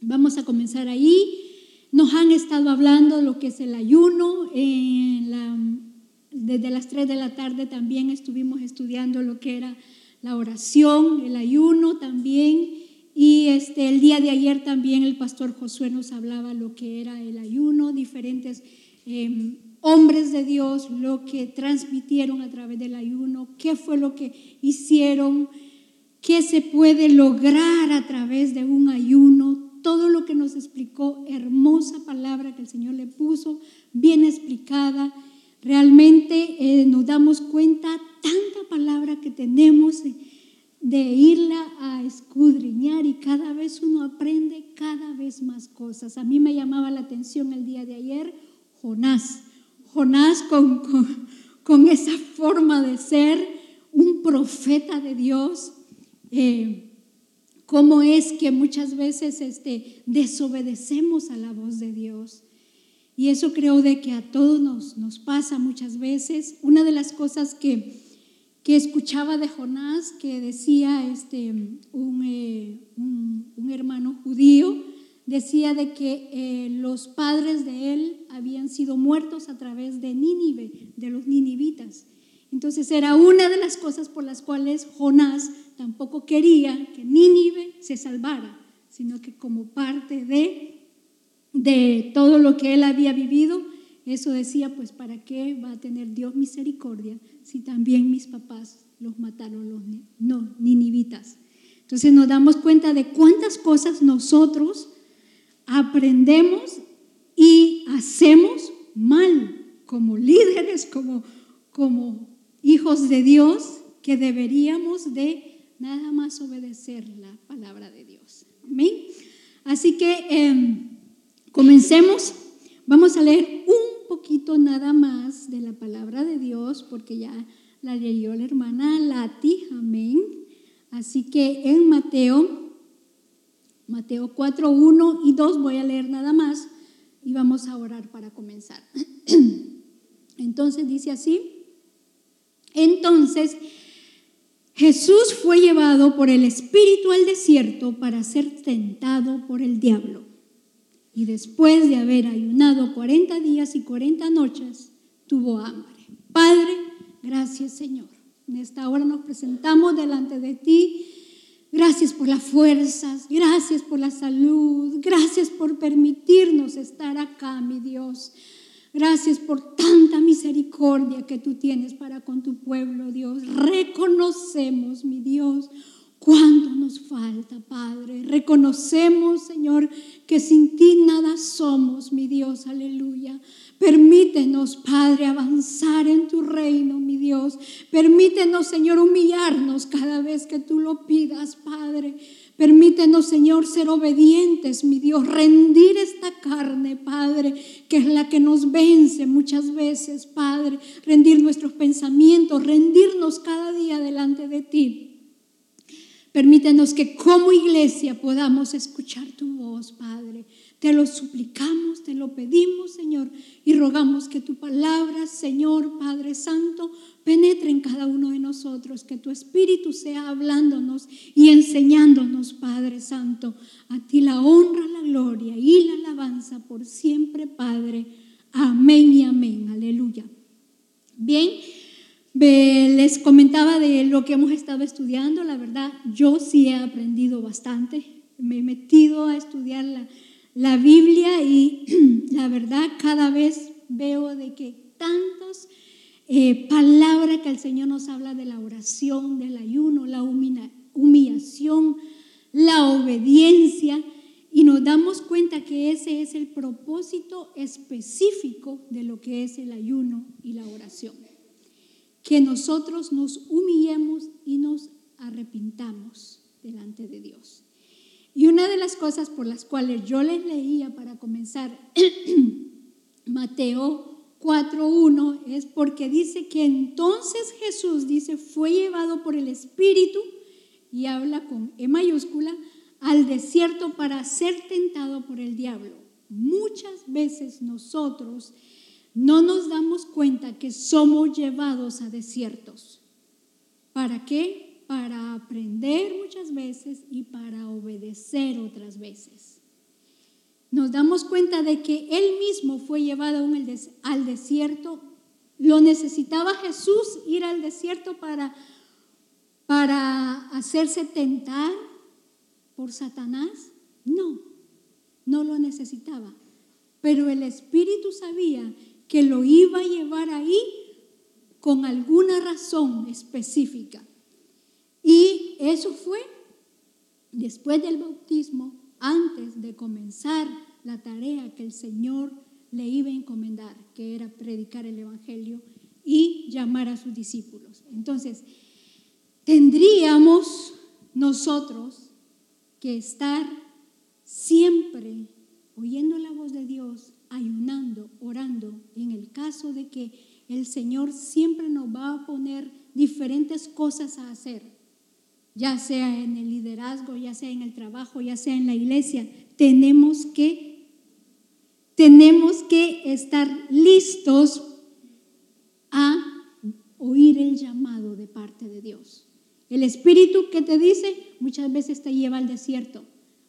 Vamos a comenzar ahí. Nos han estado hablando lo que es el ayuno. desde las 3 de la tarde también estuvimos estudiando lo que era la oración, el ayuno también. Y este, el día de ayer también el pastor Josué nos hablaba lo que era el ayuno, diferentes em, hombres de Dios, lo que transmitieron a través del ayuno, qué fue lo que hicieron, qué se puede lograr a través de un ayuno, todo lo que nos explicó, hermosa palabra que el Señor le puso, bien explicada. Realmente eh, nos damos cuenta tanta palabra que tenemos de irla a escudriñar y cada vez uno aprende cada vez más cosas. A mí me llamaba la atención el día de ayer Jonás. Jonás con, con, esa forma de ser un profeta de Dios. Eh, cómo es que muchas veces este, desobedecemos a la voz de Dios. Y eso creo de que a todos nos, nos pasa muchas veces. Una de las cosas que, que escuchaba de Jonás, que decía este, un, eh, un, hermano judío, decía de que eh, los padres de él habían sido muertos a través de Nínive, de los ninivitas. Entonces era una de las cosas por las cuales Jonás tampoco quería que Nínive se salvara, sino que como parte de, de todo lo que él había vivido, eso decía, pues ¿para qué va a tener Dios misericordia si también mis papás los mataron los no, ninivitas? Entonces nos damos cuenta de cuántas cosas nosotros aprendemos y hacemos mal como líderes, como, como hijos de Dios, que deberíamos de nada más obedecer la palabra de Dios. Amén. Así que em, comencemos. Vamos a leer un poquito nada más de la palabra de Dios, porque ya la leyó la hermana Lati. Amén. Así que en Mateo, Mateo 4, 1 y 2 voy a leer nada más y vamos a orar para comenzar. Entonces dice así. Entonces Jesús fue llevado por el Espíritu al desierto para ser tentado por el diablo. Y después de haber ayunado 40 días y 40 noches, tuvo hambre. Padre, gracias Señor. En esta hora nos presentamos delante de ti. Gracias por las fuerzas, gracias por la salud, gracias por permitirnos estar acá, mi Dios. Gracias por tanta misericordia que tú tienes para con tu pueblo, Dios. Reconocemos, mi Dios, cuánto nos falta, Padre. Reconocemos, Señor, que sin ti nada somos, mi Dios. Aleluya. Permítenos, Padre, avanzar en tu reino, mi Dios. Permítenos, Señor, humillarnos cada vez que tú lo pidas, Padre. Permítenos, Señor, ser obedientes, mi Dios, rendir esta carne, Padre, que es la que nos vence muchas veces, Padre, rendir nuestros pensamientos, rendirnos cada día delante de ti. Permítenos que como iglesia podamos escuchar tu voz, Padre. Te lo suplicamos, te lo pedimos, Señor, y rogamos que tu palabra, Señor, Padre Santo, penetre en cada uno de nosotros, que tu Espíritu sea hablándonos y enseñándonos, Padre Santo. A ti la honra, la gloria y la alabanza por siempre, Padre. Amén y amén. Aleluya. Bien, les comentaba de lo que hemos estado estudiando. La verdad, yo sí he aprendido bastante. Me he metido a estudiar la, la Biblia y la verdad cada vez veo de que tantos eh, palabra que el Señor nos habla de la oración, del ayuno, la humillación, la obediencia, y nos damos cuenta que ese es el propósito específico de lo que es el ayuno y la oración. Que nosotros nos humillemos y nos arrepintamos delante de Dios. Y una de las cosas por las cuales yo les leía para comenzar Mateo 4.1 es porque dice que entonces Jesús, dice, fue llevado por el Espíritu y habla con E mayúscula al desierto para ser tentado por el diablo. Muchas veces nosotros no nos damos cuenta que somos llevados a desiertos. ¿Para qué? Para aprender muchas veces y para obedecer otras veces. nos damos cuenta de que Él mismo fue llevado al desierto. ¿Lo necesitaba Jesús ir al desierto para, para hacerse tentar por Satanás? No, no lo necesitaba. Pero el Espíritu sabía que lo iba a llevar ahí con alguna razón específica. Y eso fue después del bautismo, antes de comenzar la tarea que el Señor le iba a encomendar, que era predicar el Evangelio y llamar a sus discípulos. Entonces, tendríamos nosotros que estar siempre oyendo la voz de Dios, ayunando, orando, en el caso de que el Señor siempre nos va a poner diferentes cosas a hacer, ya sea en el liderazgo, ya sea en el trabajo, ya sea en la iglesia, tenemos que tenemos que estar listos a oír el llamado de parte de Dios. El espíritu que te dice muchas veces te lleva al desierto,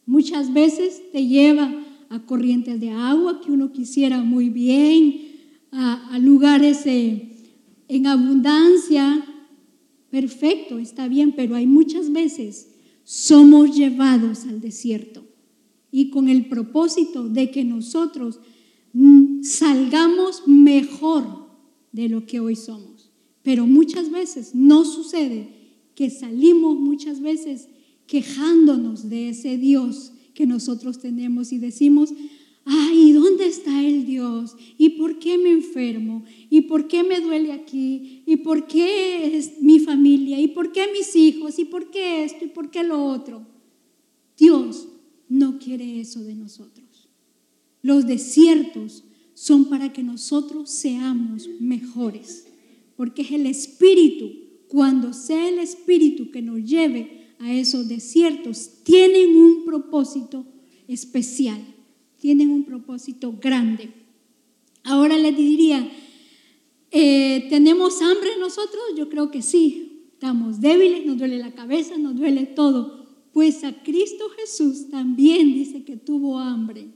muchas veces te lleva a corrientes de agua que uno quisiera muy bien, a, lugares eh, en abundancia. Perfecto, está bien, pero hay muchas veces somos llevados al desierto y con el propósito de que nosotros mm, salgamos mejor de lo que hoy somos. Pero muchas veces no sucede que salimos muchas veces quejándonos de ese Dios que nosotros tenemos y decimos, ay, ¿dónde está el Dios? ¿Y por qué me enfermo? ¿Y por qué me duele aquí? ¿Y por qué es mi familia? ¿Y por qué mis hijos? ¿Y por qué esto? ¿Y por qué lo otro? Dios no quiere eso de nosotros. Los desiertos son para que nosotros seamos mejores, porque es el Espíritu, cuando sea el Espíritu que nos lleve a esos desiertos tienen un propósito especial, tienen un propósito grande. Ahora les diría, eh, ¿tenemos hambre nosotros? Yo creo que sí. Estamos débiles, nos duele la cabeza, nos duele todo. Pues a Cristo Jesús también dice que tuvo hambre.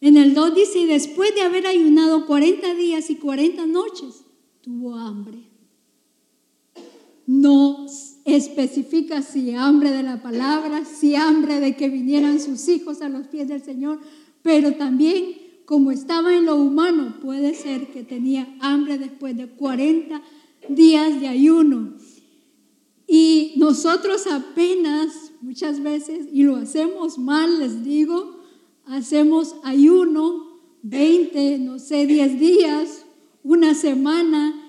En el 2 dice, y después de haber ayunado 40 días y 40 noches, tuvo hambre. No especifica si hambre de la palabra, si hambre de que vinieran sus hijos a los pies del Señor, pero también como estaba en lo humano, puede ser que tenía hambre después de 40 días de ayuno. Y nosotros apenas muchas veces, y lo hacemos mal, les digo, hacemos ayuno 20, no sé, 10 días, una semana,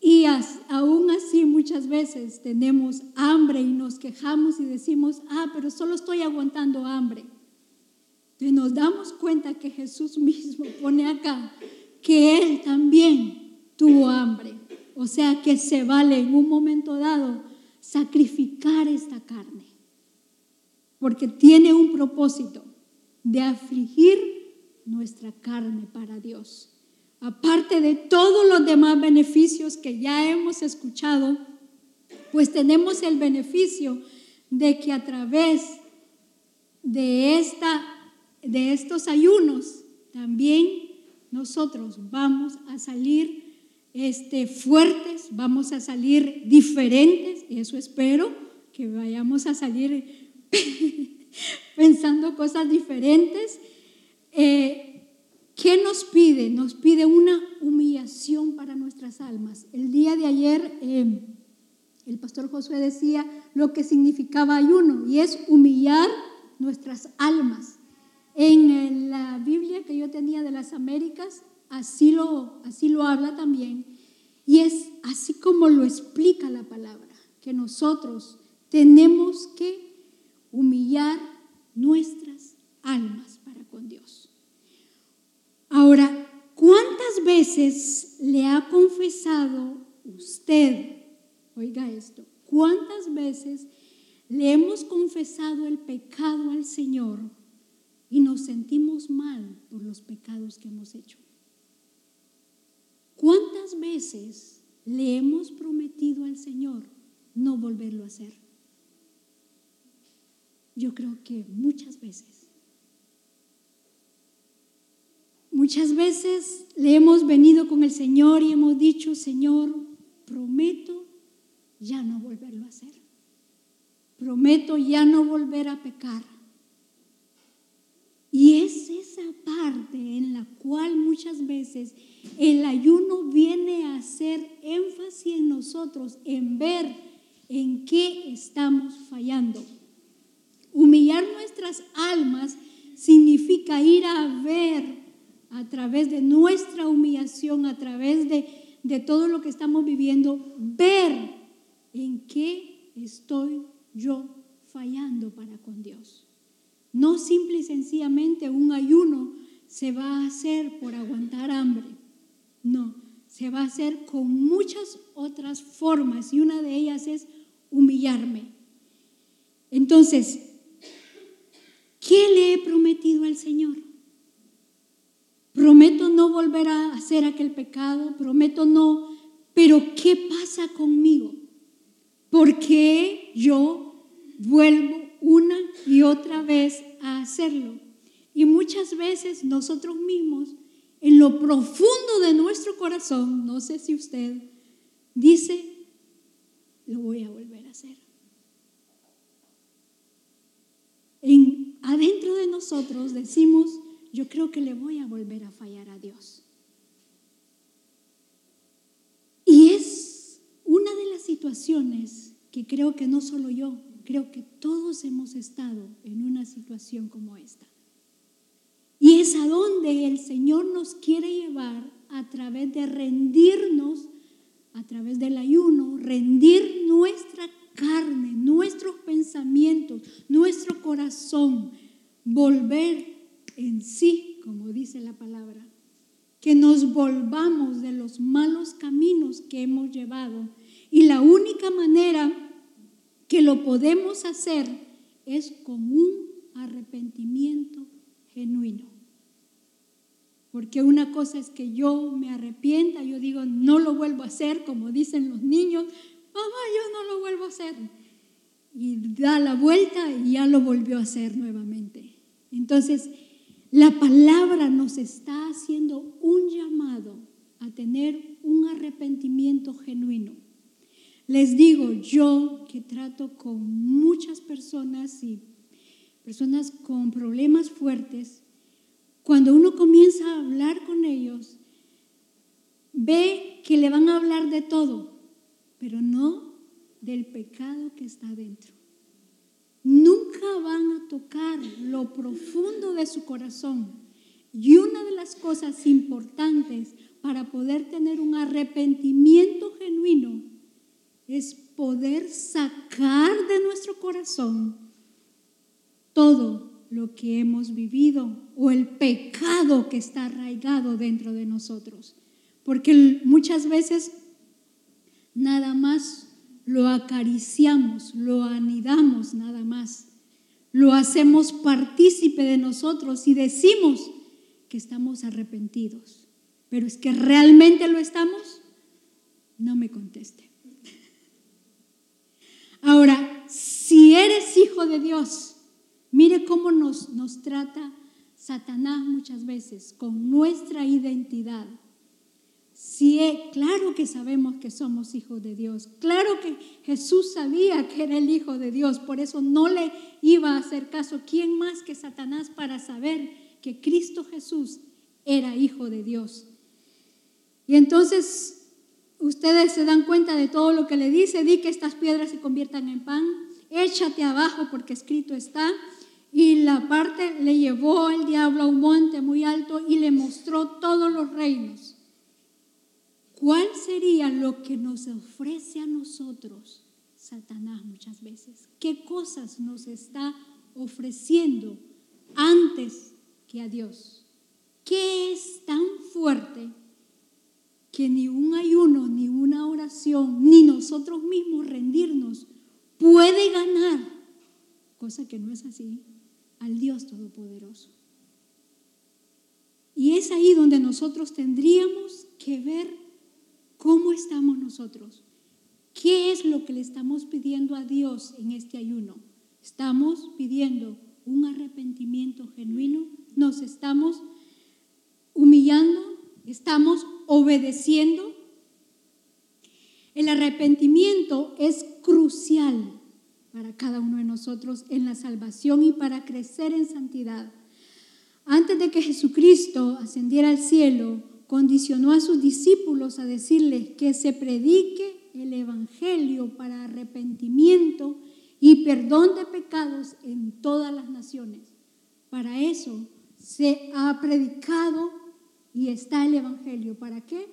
y aún así muchas veces tenemos hambre y nos quejamos y decimos, ah, pero solo estoy aguantando hambre. Y nos damos cuenta que Jesús mismo pone acá que Él también tuvo hambre. O sea que se vale en un momento dado sacrificar esta carne. Porque tiene un propósito de afligir nuestra carne para Dios aparte de todos los demás beneficios que ya hemos escuchado, pues tenemos el beneficio de que a través de, esta, de estos ayunos también nosotros vamos a salir este, fuertes, vamos a salir diferentes, y eso espero, que vayamos a salir pensando cosas diferentes. Eh, ¿Qué nos pide? Nos pide una humillación para nuestras almas. El día de ayer eh, el pastor Josué decía lo que significaba ayuno y es humillar nuestras almas. En la Biblia que yo tenía de las Américas, así lo, así lo habla también. Y es así como lo explica la palabra, que nosotros tenemos que humillar nuestras almas para con Dios. Ahora, ¿cuántas veces le ha confesado usted, oiga esto, cuántas veces le hemos confesado el pecado al Señor y nos sentimos mal por los pecados que hemos hecho? ¿Cuántas veces le hemos prometido al Señor no volverlo a hacer? Yo creo que muchas veces. Muchas veces le hemos venido con el Señor y hemos dicho, Señor, prometo ya no volverlo a hacer. Prometo ya no volver a pecar. Y es esa parte en la cual muchas veces el ayuno viene a hacer énfasis en nosotros, en ver en qué estamos fallando. Humillar nuestras almas significa ir a ver a través de nuestra humillación, a través de, de todo lo que estamos viviendo, ver en qué estoy yo fallando para con Dios. No simple y sencillamente un ayuno se va a hacer por aguantar hambre. No, se va a hacer con muchas otras formas y una de ellas es humillarme. Entonces, ¿qué le he prometido al Señor? Prometo no volver a hacer aquel pecado, prometo no, pero ¿qué pasa conmigo? ¿Por qué yo vuelvo una y otra vez a hacerlo? Y muchas veces nosotros mismos, en lo profundo de nuestro corazón, no sé si usted dice, lo voy a volver a hacer. En, adentro de nosotros decimos, yo creo que le voy a volver a fallar a Dios. Y es una de las situaciones que creo que no solo yo, creo que todos hemos estado en una situación como esta. Y es a donde el Señor nos quiere llevar a través de rendirnos, a través del ayuno, rendir nuestra carne, nuestros pensamientos, nuestro corazón, volver en sí, como dice la palabra, que nos volvamos de los malos caminos que hemos llevado. Y la única manera que lo podemos hacer es con un arrepentimiento genuino. Porque una cosa es que yo me arrepienta, yo digo, no lo vuelvo a hacer, como dicen los niños, mamá, yo no lo vuelvo a hacer. Y da la vuelta y ya lo volvió a hacer nuevamente. Entonces, la palabra nos está haciendo un llamado a tener un arrepentimiento genuino. Les digo, yo que trato con muchas personas y personas con problemas fuertes, cuando uno comienza a hablar con ellos, ve que le van a hablar de todo, pero no del pecado que está dentro nunca van a tocar lo profundo de su corazón. Y una de las cosas importantes para poder tener un arrepentimiento genuino es poder sacar de nuestro corazón todo lo que hemos vivido o el pecado que está arraigado dentro de nosotros. Porque muchas veces nada más lo acariciamos, lo anidamos nada más, lo hacemos partícipe de nosotros y decimos que estamos arrepentidos. Pero es que realmente lo estamos, no me conteste. Ahora, si eres hijo de Dios, mire cómo nos, nos trata Satanás muchas veces con nuestra identidad Sí, claro que sabemos que somos hijos de Dios. Claro que Jesús sabía que era el Hijo de Dios. Por eso no le iba a hacer caso. ¿Quién más que Satanás para saber que Cristo Jesús era Hijo de Dios? Y entonces ustedes se dan cuenta de todo lo que le dice. Di que estas piedras se conviertan en pan. Échate abajo porque escrito está. Y la parte le llevó el diablo a un monte muy alto y le mostró todos los reinos ¿Cuál sería lo que nos ofrece a nosotros Satanás muchas veces? ¿Qué cosas nos está ofreciendo antes que a Dios? ¿Qué es tan fuerte que ni un ayuno, ni una oración, ni nosotros mismos rendirnos puede ganar? Cosa que no es así, al Dios Todopoderoso. Y es ahí donde nosotros tendríamos que ver ¿Cómo estamos nosotros? ¿Qué es lo que le estamos pidiendo a Dios en este ayuno? ¿Estamos pidiendo un arrepentimiento genuino? ¿Nos estamos humillando? obedeciendo. El arrepentimiento es crucial para cada uno de nosotros en la salvación y para crecer en santidad. Antes de que Jesucristo ascendiera al cielo, condicionó a sus discípulos a decirles que se predique el Evangelio para arrepentimiento y perdón de pecados en todas las naciones. Para eso se ha predicado y está el Evangelio. ¿Para qué?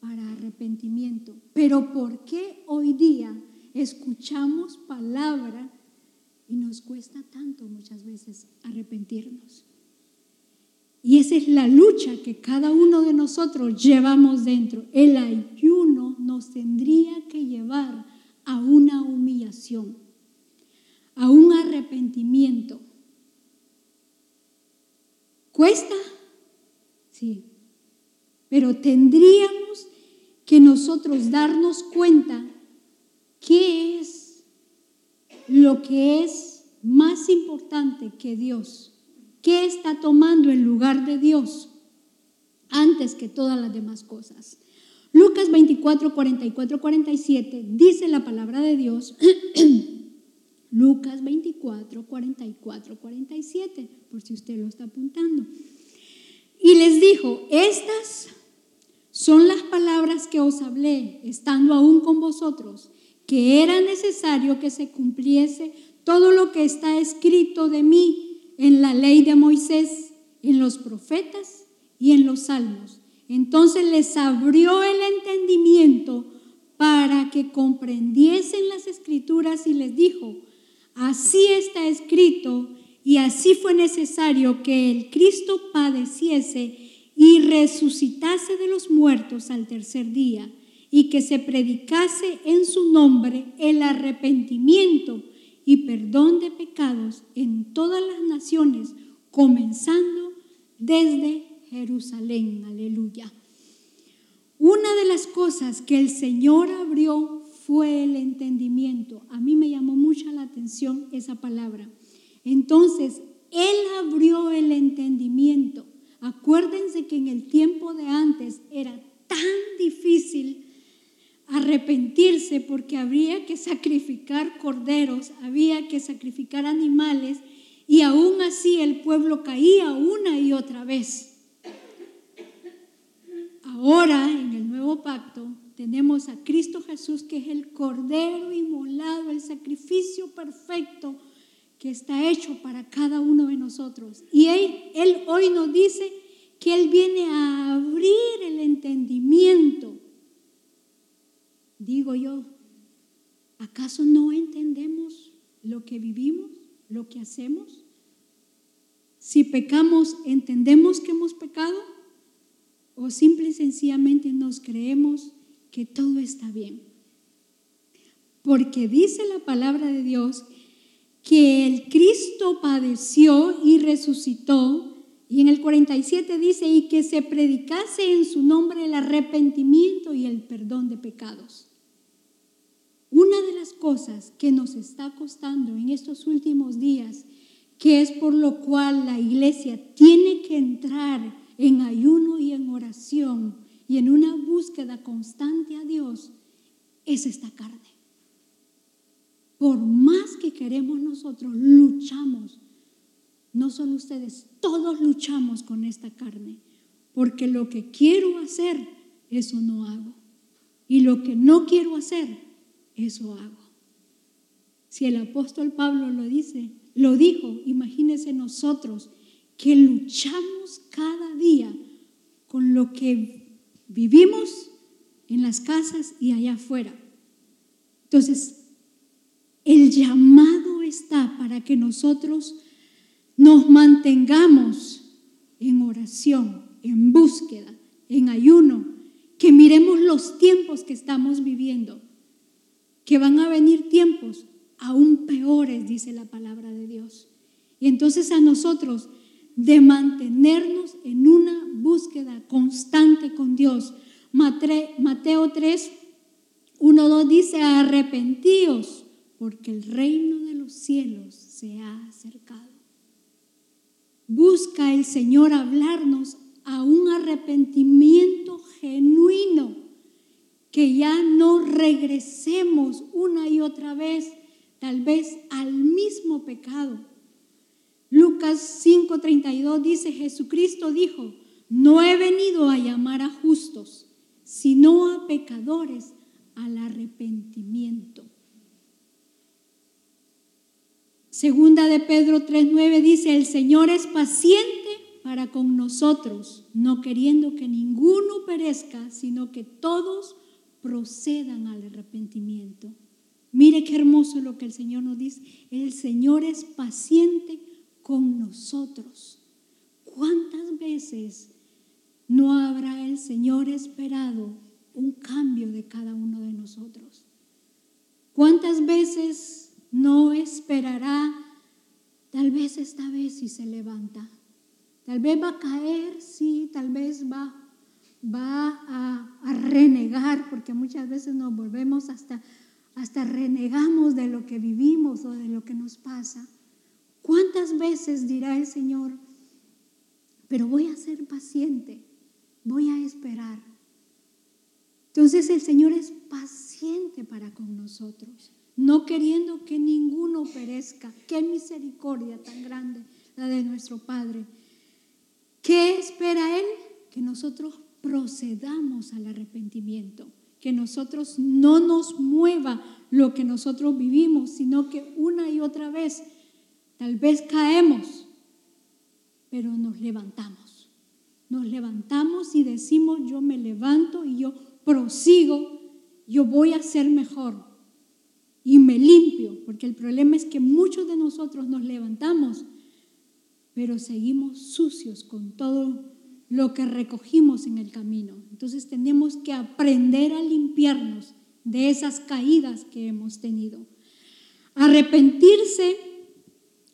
Para arrepentimiento. Pero ¿por qué hoy día escuchamos palabra y nos cuesta tanto muchas veces arrepentirnos? Y esa es la lucha que cada uno de nosotros llevamos dentro. El ayuno nos tendría que llevar a una humillación, a un arrepentimiento. ¿Cuesta? Sí. Pero tendríamos que nosotros darnos cuenta qué es lo que es más importante que Dios ¿Qué está tomando el lugar de Dios antes que todas las demás cosas? Lucas 24, 44, 47 dice la palabra de Dios. Lucas 24, 44, 47, por si usted lo está apuntando. Y les dijo, estas son las palabras que os hablé, estando aún con vosotros, que era necesario que se cumpliese todo lo que está escrito de mí en la ley de Moisés, en los profetas y en los salmos. Entonces les abrió el entendimiento para que comprendiesen las escrituras y les dijo, así está escrito y así fue necesario que el Cristo padeciese y resucitase de los muertos al tercer día y que se predicase en su nombre el arrepentimiento y perdón de pecados en todas las naciones, comenzando desde Jerusalén. Aleluya. Una de las cosas que el Señor abrió fue el entendimiento. A mí me llamó mucha la atención esa palabra. Entonces, Él abrió el entendimiento. Acuérdense que en el tiempo de antes era tan difícil arrepentirse porque habría que sacrificar corderos, había que sacrificar animales y aún así el pueblo caía una y otra vez. Ahora en el nuevo pacto tenemos a Cristo Jesús que es el cordero inmolado, el sacrificio perfecto que está hecho para cada uno de nosotros. Y él, él hoy nos dice que Él viene a abrir el entendimiento digo yo, ¿acaso no entendemos lo que vivimos, lo que hacemos? Si pecamos, ¿entendemos que hemos pecado? ¿O simple y sencillamente nos creemos que todo está bien? Porque dice la palabra de Dios que el Cristo padeció y resucitó y en el 47 dice, y que se predicase en su nombre el arrepentimiento y el perdón de pecados. Una de las cosas que nos está costando en estos últimos días, que es por lo cual la iglesia tiene que entrar en ayuno y en oración y en una búsqueda constante a Dios, es esta carne. Por más que queremos nosotros, luchamos. No solo ustedes, todos luchamos con esta carne. Porque lo que quiero hacer, eso no hago. Y lo que no quiero hacer, eso hago. Si el apóstol Pablo lo dice, lo dijo, imagínense nosotros que luchamos cada día con lo que vivimos en las casas y allá afuera. Entonces, el llamado está para que nosotros nos mantengamos en oración, en búsqueda, en ayuno, que miremos los tiempos que estamos viviendo que van a venir tiempos aún peores, dice la palabra de Dios. Y entonces a nosotros de mantenernos en una búsqueda constante con Dios. Mateo 3, 1, 2 dice, arrepentíos porque el reino de los cielos se ha acercado. Busca el Señor hablarnos a un arrepentimiento genuino, que ya no regresemos una y otra vez, tal vez al mismo pecado. Lucas 5:32 dice, Jesucristo dijo, no he venido a llamar a justos, sino a pecadores al arrepentimiento. Segunda de Pedro 3:9 dice, el Señor es paciente para con nosotros, no queriendo que ninguno perezca, sino que todos procedan al arrepentimiento. Mire qué hermoso lo que el Señor nos dice. El Señor es paciente con nosotros. ¿Cuántas veces no habrá el Señor esperado un cambio de cada uno de nosotros? ¿Cuántas veces no esperará, tal vez esta vez si se levanta, tal vez va a caer, sí, tal vez va, va a, a renegar, porque muchas veces nos volvemos hasta, hasta renegamos de lo que vivimos o de lo que nos pasa. ¿Cuántas veces dirá el Señor, pero voy a ser paciente, voy a esperar? Entonces el Señor es paciente para con nosotros no queriendo que ninguno perezca. Qué misericordia tan grande la de nuestro Padre. ¿Qué espera Él? Que nosotros procedamos al arrepentimiento, que nosotros no nos mueva lo que nosotros vivimos, sino que una y otra vez tal vez caemos, pero nos levantamos. Nos levantamos y decimos, yo me levanto y yo prosigo, yo voy a ser mejor, y me limpio, porque el problema es que muchos de nosotros nos levantamos, pero seguimos sucios con todo lo que recogimos en el camino. Entonces tenemos que aprender a limpiarnos de esas caídas que hemos tenido. Arrepentirse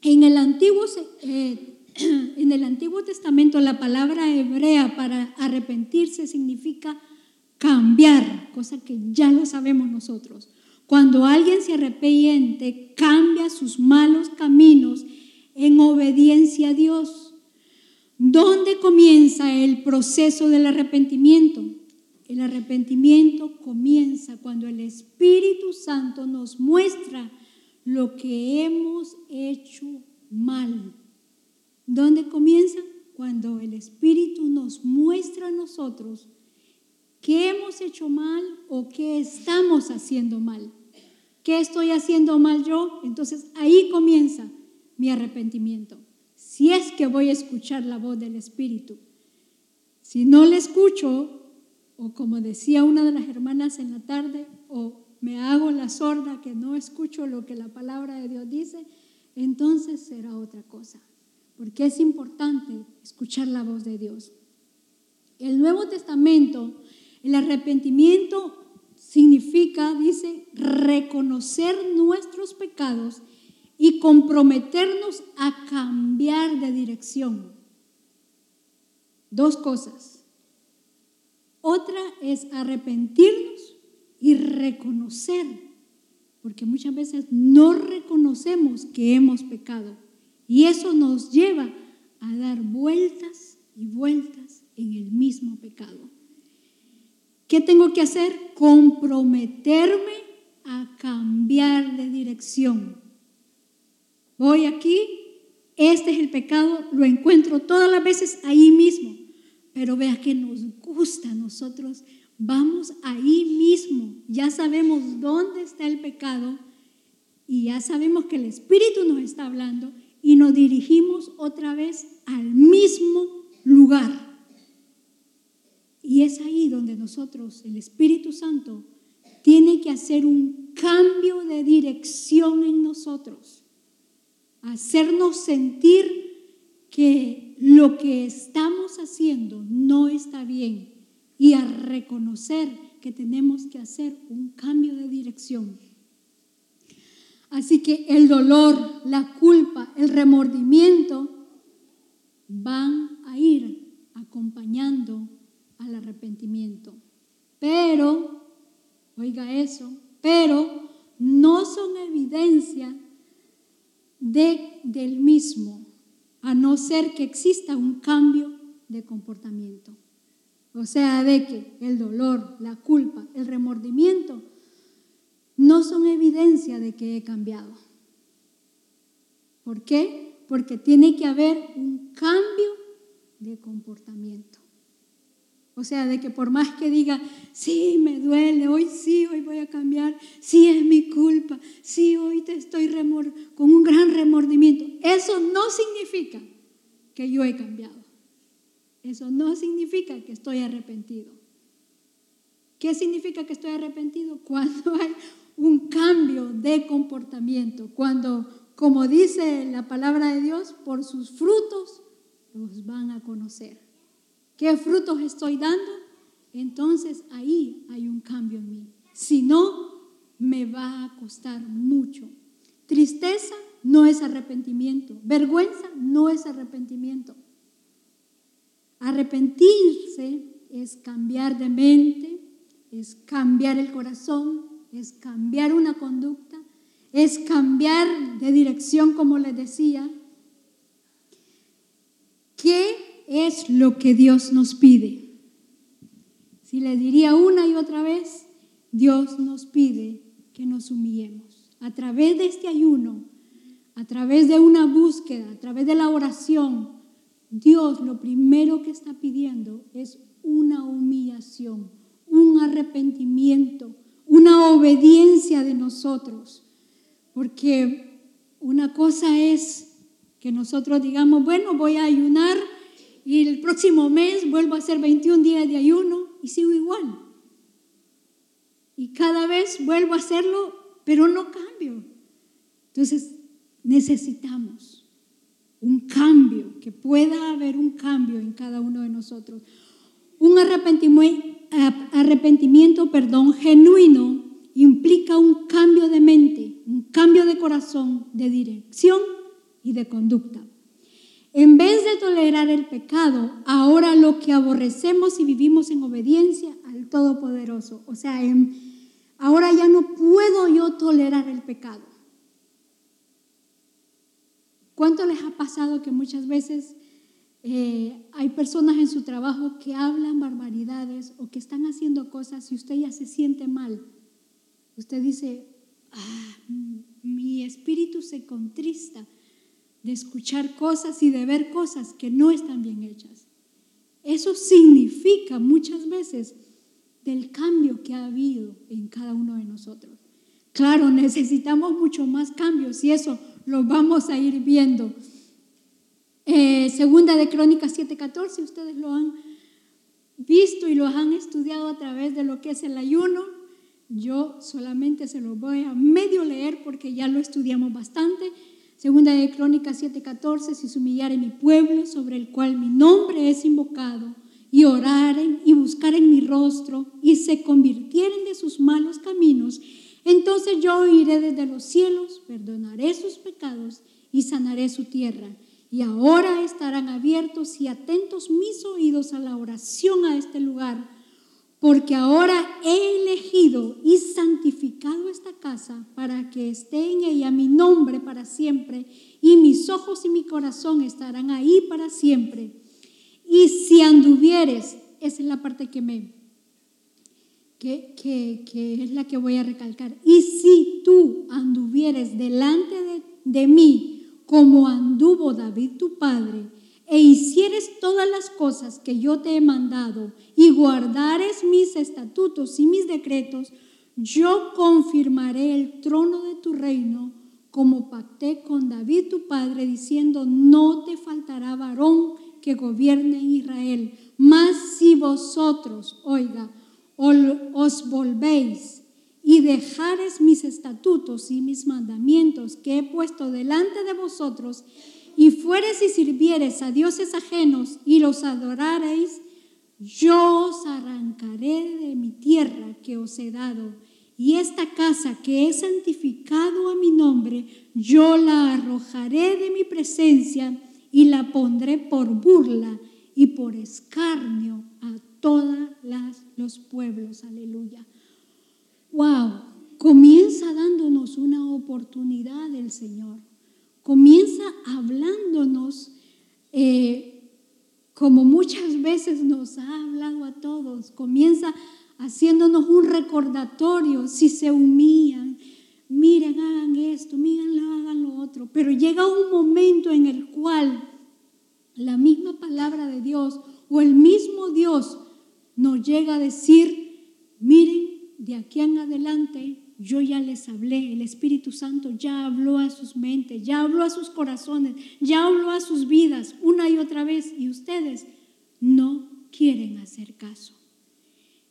en el Antiguo, eh, en el Antiguo Testamento la palabra hebrea para arrepentirse significa cambiar, cosa que ya lo sabemos nosotros. Cuando alguien se arrepiente, cambia sus malos caminos en obediencia a Dios. ¿Dónde comienza el proceso del arrepentimiento? El arrepentimiento comienza cuando el Espíritu Santo nos muestra lo que hemos hecho mal. ¿Dónde comienza? Cuando el Espíritu nos muestra a nosotros qué hemos hecho mal o qué estamos haciendo mal. ¿Qué estoy haciendo mal yo? Entonces ahí comienza mi arrepentimiento. Si es que voy a escuchar la voz del Espíritu. Si no le escucho, o como decía una de las hermanas en la tarde, o me hago la sorda que no escucho lo que la palabra de Dios dice, entonces será otra cosa. Porque es importante escuchar la voz de Dios. El Nuevo Testamento, el arrepentimiento significa, dice, reconocer nuestros pecados y comprometernos a cambiar de dirección. Dos cosas. Otra es arrepentirnos y reconocer, porque muchas veces no reconocemos que hemos pecado. Y eso nos lleva a dar vueltas y vueltas en el mismo pecado. ¿Qué tengo que hacer? Comprometerme a cambiar de dirección. Voy aquí, este es el pecado, lo encuentro todas las veces ahí mismo, pero vea que nos gusta nosotros, vamos ahí mismo, ya sabemos dónde está el pecado y ya sabemos que el Espíritu nos está hablando y nos dirigimos otra vez al mismo lugar. Y es ahí donde nosotros, el Espíritu Santo, tiene que hacer un cambio de dirección en nosotros, hacernos sentir que lo que estamos haciendo no está bien y a reconocer que tenemos que hacer un cambio de dirección. Así que el dolor, la culpa, el remordimiento van a ir acompañando al arrepentimiento. Pero, oiga eso, pero no son evidencia de, del mismo, a no ser que exista un cambio de comportamiento. O sea, de que el dolor, la culpa, el remordimiento no son evidencia de que he cambiado. ¿Por qué? Porque tiene que haber un cambio de comportamiento. O sea, de que por más que diga, sí, me duele, hoy sí, hoy voy a cambiar, sí es mi culpa, sí, hoy te estoy con un gran remordimiento, eso no significa que yo he cambiado. Eso no significa que estoy arrepentido. ¿Qué significa que estoy arrepentido? Cuando hay un cambio de comportamiento, cuando, como dice la palabra de Dios, por sus frutos los van a conocer. ¿Qué frutos estoy dando? Entonces ahí hay un cambio en mí. Si no, me va a costar mucho. Tristeza no es arrepentimiento. Vergüenza no es arrepentimiento. Arrepentirse es cambiar de mente, es cambiar el corazón, es cambiar una conducta, es cambiar de dirección, como les decía. ¿Qué es lo que Dios nos pide? Si le diría una y otra vez, Dios nos pide que nos humillemos. A través de este ayuno, a través de una búsqueda, a través de la oración, Dios lo primero que está pidiendo es una humillación, un arrepentimiento, una obediencia de nosotros. Porque una cosa es que nosotros digamos, bueno, voy a ayunar y el próximo mes vuelvo a hacer 21 días de ayuno y sigo igual. Y cada vez vuelvo a hacerlo, pero no cambio. Entonces, necesitamos un cambio, que pueda haber un cambio en cada uno de nosotros. Un arrepentimiento, perdón, genuino implica un cambio de mente, un cambio de corazón, de dirección y de conducta. En vez de tolerar el pecado, ahora lo que aborrecemos y vivimos en obediencia al Todopoderoso. O sea, ahora ya no puedo yo tolerar el pecado. ¿Cuánto les ha pasado que muchas veces eh, hay personas en su trabajo que hablan barbaridades o que están haciendo cosas y usted ya se siente mal? Usted dice, ah, mi espíritu se contrista de escuchar cosas y de ver cosas que no están bien hechas. Eso significa muchas veces del cambio que ha habido en cada uno de nosotros. Claro, necesitamos mucho más cambios y eso lo vamos a ir viendo. Eh, segunda de Crónicas 7:14, ustedes lo han visto y lo han estudiado a través de lo que es el ayuno. Yo solamente se lo voy a medio leer porque ya lo estudiamos bastante. Segunda de Crónicas 7:14, si se humillare mi pueblo sobre el cual mi nombre es invocado, y oraren y buscaren mi rostro y se convirtieren de sus malos caminos, entonces yo oiré desde los cielos, perdonaré sus pecados y sanaré su tierra. Y ahora estarán abiertos y atentos mis oídos a la oración a este lugar, porque ahora he elegido y santificado esta casa para que esté en ella mi nombre para siempre, y mis ojos y mi corazón estarán ahí para siempre. Y si anduvieres, esa es la parte que me, que, es la que voy a recalcar. Y si tú anduvieres delante de, de mí como anduvo David tu padre, e hicieres todas las cosas que yo te he mandado, y guardares mis estatutos y mis decretos, yo confirmaré el trono de tu reino como pacté con David tu padre, diciendo, no te faltará varón que gobierne Israel. Mas si vosotros, oiga, os volvéis y dejares mis estatutos y mis mandamientos que he puesto delante de vosotros, y fueres y sirvieres a dioses ajenos y los adorareis, yo os arrancaré de mi tierra que os he dado, y esta casa que he santificado a mi nombre, yo la arrojaré de mi presencia y la pondré por burla y por escarnio a todos los pueblos. Aleluya. Wow, comienza dándonos una oportunidad del Señor. Comienza hablándonos eh, como muchas veces nos ha hablado a todos, comienza haciéndonos un recordatorio, si se humillan, miren, hagan esto, miren, hagan lo otro, pero llega un momento en el cual la misma palabra de Dios o el mismo Dios nos llega a decir, miren, de aquí en adelante yo ya les hablé, el Espíritu Santo ya habló a sus mentes, ya habló a sus corazones, ya habló a sus vidas una y otra vez y ustedes no quieren hacer caso.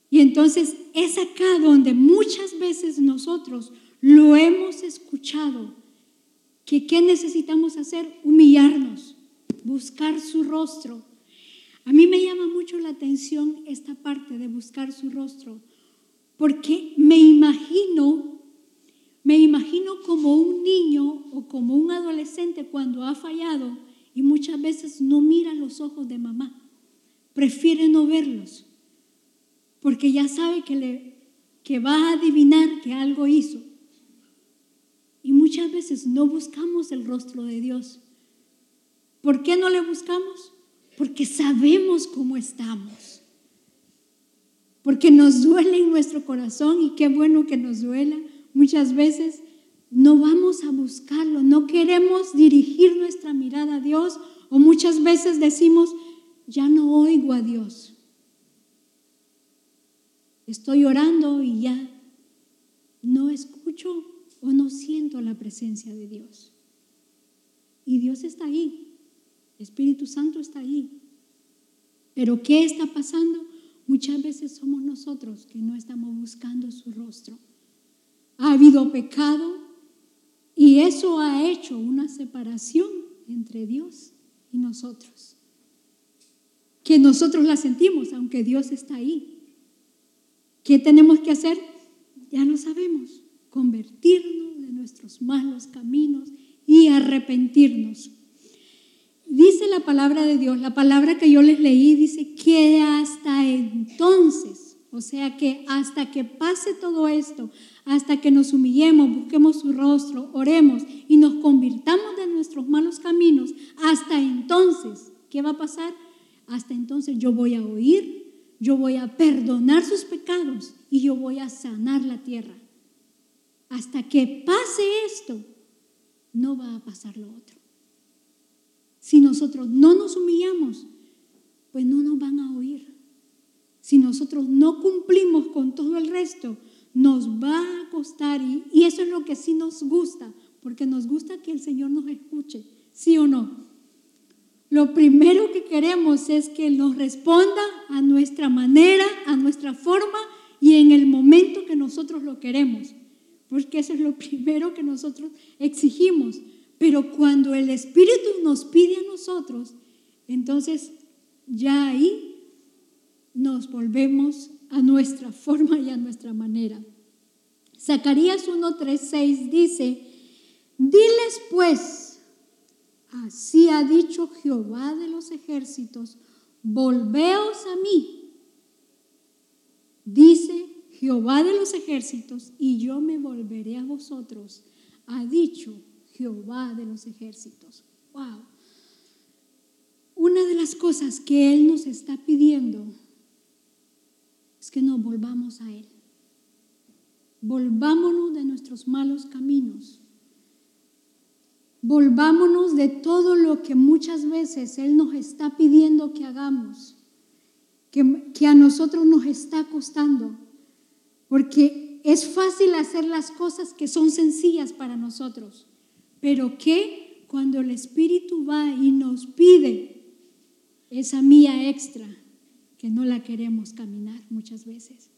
Y entonces es acá donde muchas veces nosotros lo hemos escuchado, que ¿qué necesitamos hacer? Humillarnos, buscar su rostro. A mí me llama mucho la atención esta parte de buscar su rostro porque me imagino, me imagino como un niño o como un adolescente cuando ha fallado y muchas veces no mira los ojos de mamá, prefiere no verlos, porque ya sabe que, le, que va a adivinar que algo hizo. Y muchas veces no buscamos el rostro de Dios. ¿Por qué no le buscamos? Porque sabemos cómo estamos porque nos duele en nuestro corazón y qué bueno que nos duela. Muchas veces no vamos a buscarlo, no queremos dirigir nuestra mirada a Dios o muchas veces decimos, ya no oigo a Dios. Estoy orando y ya no escucho o no siento la presencia de Dios. Y Dios está ahí, Espíritu Santo está ahí. Pero ¿qué está pasando? Muchas veces somos nosotros que no estamos buscando su rostro. Ha habido pecado y eso ha hecho una separación entre Dios y nosotros. Que nosotros la sentimos, aunque Dios está ahí. ¿Qué tenemos que hacer? Ya lo sabemos. Convertirnos de nuestros malos caminos y arrepentirnos. Dice la palabra de Dios, la palabra que yo les leí dice que entonces, o sea que hasta que pase todo esto, hasta que nos humillemos, busquemos su rostro, oremos y nos convirtamos de nuestros malos caminos, hasta entonces, ¿qué va a pasar? Hasta entonces yo voy a oír, yo voy a perdonar sus pecados y yo voy a sanar la tierra. Hasta que pase esto, no va a pasar lo otro. Si nosotros no nos humillamos, pues no nos van a oír. Si nosotros no cumplimos con todo el resto, nos va a costar. Y, eso es lo que sí nos gusta, porque nos gusta que el Señor nos escuche, ¿sí o no? Lo primero que queremos es que nos responda a nuestra manera, a nuestra forma y en el momento que nosotros lo queremos, porque eso es lo primero que nosotros exigimos. Pero cuando el Espíritu nos pide a nosotros, entonces ya ahí nos volvemos a nuestra forma y a nuestra manera. Zacarías 1.3.6 dice, diles pues, así ha dicho Jehová de los ejércitos, volveos a mí, dice Jehová de los ejércitos, y yo me volveré a vosotros, ha dicho Jehová de los ejércitos. Wow. Una de las cosas que Él nos está pidiendo que nos volvamos a Él. Volvámonos de nuestros malos caminos. Volvámonos de todo lo que muchas veces Él nos está pidiendo que hagamos, que, que a nosotros nos está costando. Porque es fácil hacer las cosas que son sencillas para nosotros. Pero ¿qué? Cuando el Espíritu va y nos pide esa mía extra, que no la queremos caminar muchas veces.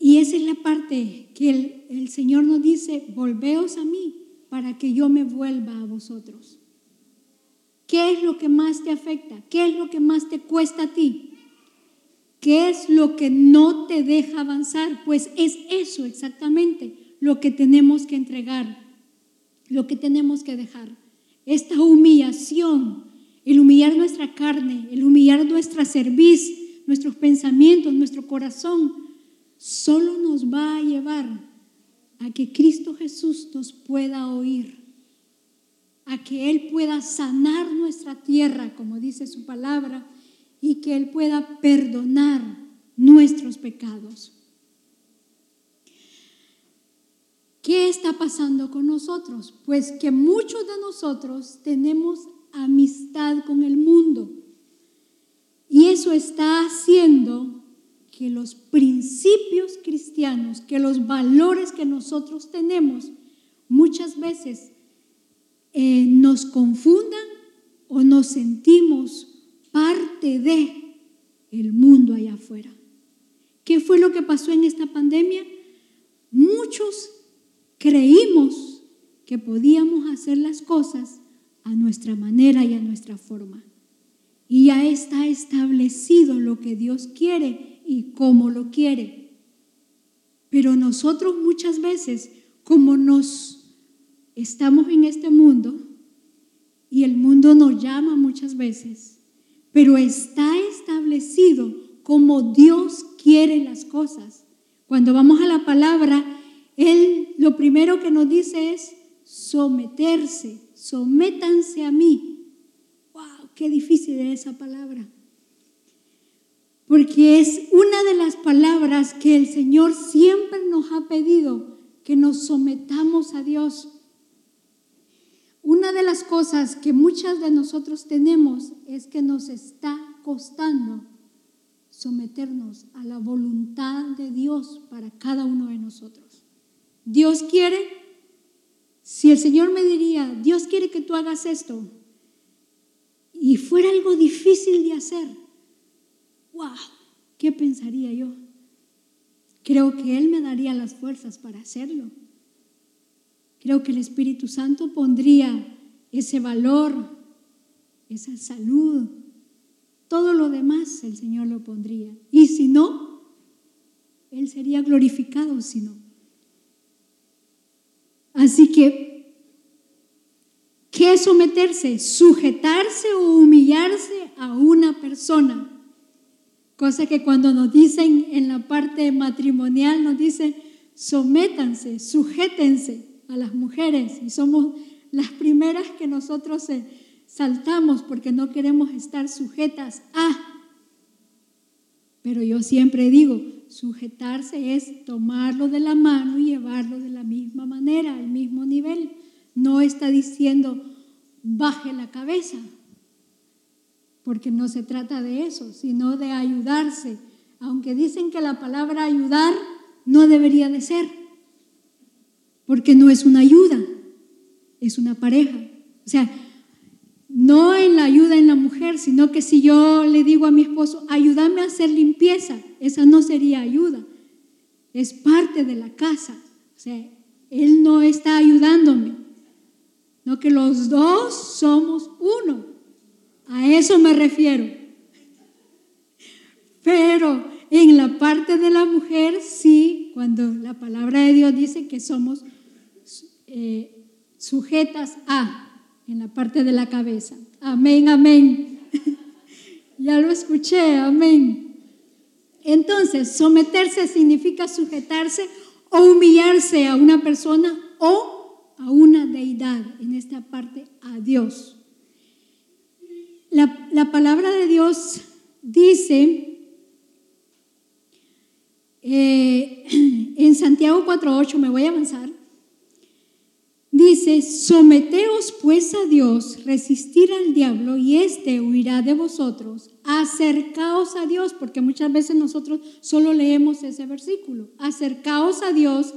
Y esa es la parte que el, el, Señor nos dice, volveos a mí para que yo me vuelva a vosotros. ¿Qué es lo que más te afecta? ¿Qué es lo que más te cuesta a ti? ¿Qué es lo que no te deja avanzar? Pues es eso exactamente lo que tenemos que entregar lo que tenemos que dejar. Esta humillación, el humillar nuestra carne, el humillar nuestra cerviz, nuestros pensamientos, nuestro corazón, solo nos va a llevar a que Cristo Jesús nos pueda oír. a que Él pueda sanar nuestra tierra, como dice su palabra, y que Él pueda perdonar nuestros pecados. ¿Qué está pasando con nosotros? Pues que muchos de nosotros tenemos amistad con el mundo. Y eso está haciendo que los principios cristianos, que los valores que nosotros tenemos, muchas veces eh, nos confundan o nos sentimos parte de el mundo allá afuera. ¿Qué fue lo que pasó en esta pandemia? Muchos creímos que podíamos hacer las cosas a nuestra manera y a nuestra forma. Y ya está establecido lo que Dios quiere y cómo lo quiere. Pero nosotros muchas veces, como nos estamos en este mundo, y el mundo nos llama muchas veces, pero está establecido como Dios quiere las cosas. Cuando vamos a la palabra, Él lo primero que nos dice es someterse, sométanse a mí. ¡Wow! ¡Qué difícil es esa palabra! Porque es una de las palabras que el Señor siempre nos ha pedido que nos sometamos a Dios. Una de las cosas que muchas de nosotros tenemos es que nos está costando someternos a la voluntad de Dios para cada uno de nosotros. Dios quiere si el Señor me diría, Dios quiere que tú hagas esto, y fuera algo difícil de hacer, wow, ¿qué pensaría yo? Creo que Él me daría las fuerzas para hacerlo. Creo que el Espíritu Santo pondría ese valor, esa salud, todo lo demás el Señor lo pondría. Y si no, Él sería glorificado si no. Así que, ¿qué es someterse? Sujetarse o humillarse a una persona. Cosa que cuando nos dicen en la parte matrimonial, nos dicen, sométanse, sujétense a las mujeres. Y somos las primeras que nosotros saltamos porque no queremos estar sujetas a. Pero yo siempre digo, Sujetarse es tomarlo de la mano y llevarlo de la misma manera, al mismo nivel. No está diciendo baje la cabeza, porque no se trata de eso, sino de ayudarse. Aunque dicen que la palabra ayudar no debería de ser, porque no es una ayuda, es una pareja. O sea, no en la ayuda en la mujer, sino que si yo le digo a mi esposo, ayúdame a hacer limpieza, esa no sería ayuda, es parte de la casa. O sea, él no está ayudándome, no que los dos somos uno. A eso me refiero. Pero en la parte de la mujer, sí, cuando la palabra de Dios dice que somos eh, sujetas a, en la parte de la cabeza. Amén, amén. ya lo escuché, amén. Entonces, someterse significa sujetarse o humillarse a una persona o a una deidad, en esta parte a Dios. La, la palabra de Dios dice eh, en Santiago 4.8, me voy a avanzar, Dice, someteos pues a Dios, resistir al diablo y éste huirá de vosotros. Acercaos a Dios, porque muchas veces nosotros solo leemos ese versículo. Acercaos a Dios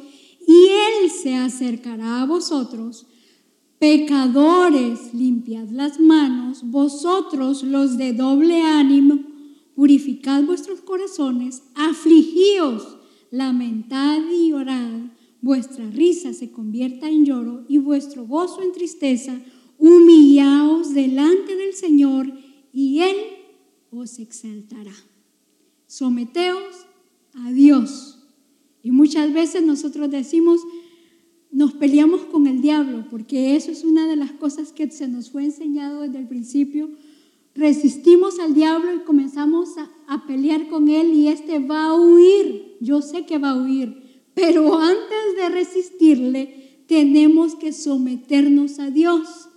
y Él se acercará a vosotros. Pecadores, limpiad las manos, vosotros los de doble ánimo, purificad vuestros corazones, afligíos, lamentad y orad vuestra risa se convierta en lloro y vuestro gozo en tristeza, humillaos delante del Señor y Él os exaltará. Someteos a Dios. Y muchas veces nosotros decimos, nos peleamos con el diablo, porque eso es una de las cosas que se nos fue enseñado desde el principio. Resistimos al diablo y comenzamos a, pelear con él y este va a huir. Yo sé que va a huir pero antes de resistirle, tenemos que someternos a Dios.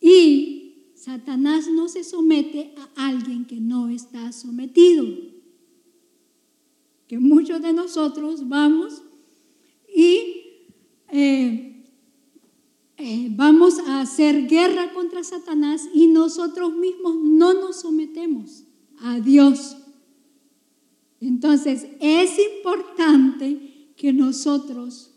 Y Satanás no se somete a alguien que no está sometido. Que muchos de nosotros vamos y eh, eh, vamos a hacer guerra contra Satanás y nosotros mismos no nos sometemos a Dios. Entonces es importante que nosotros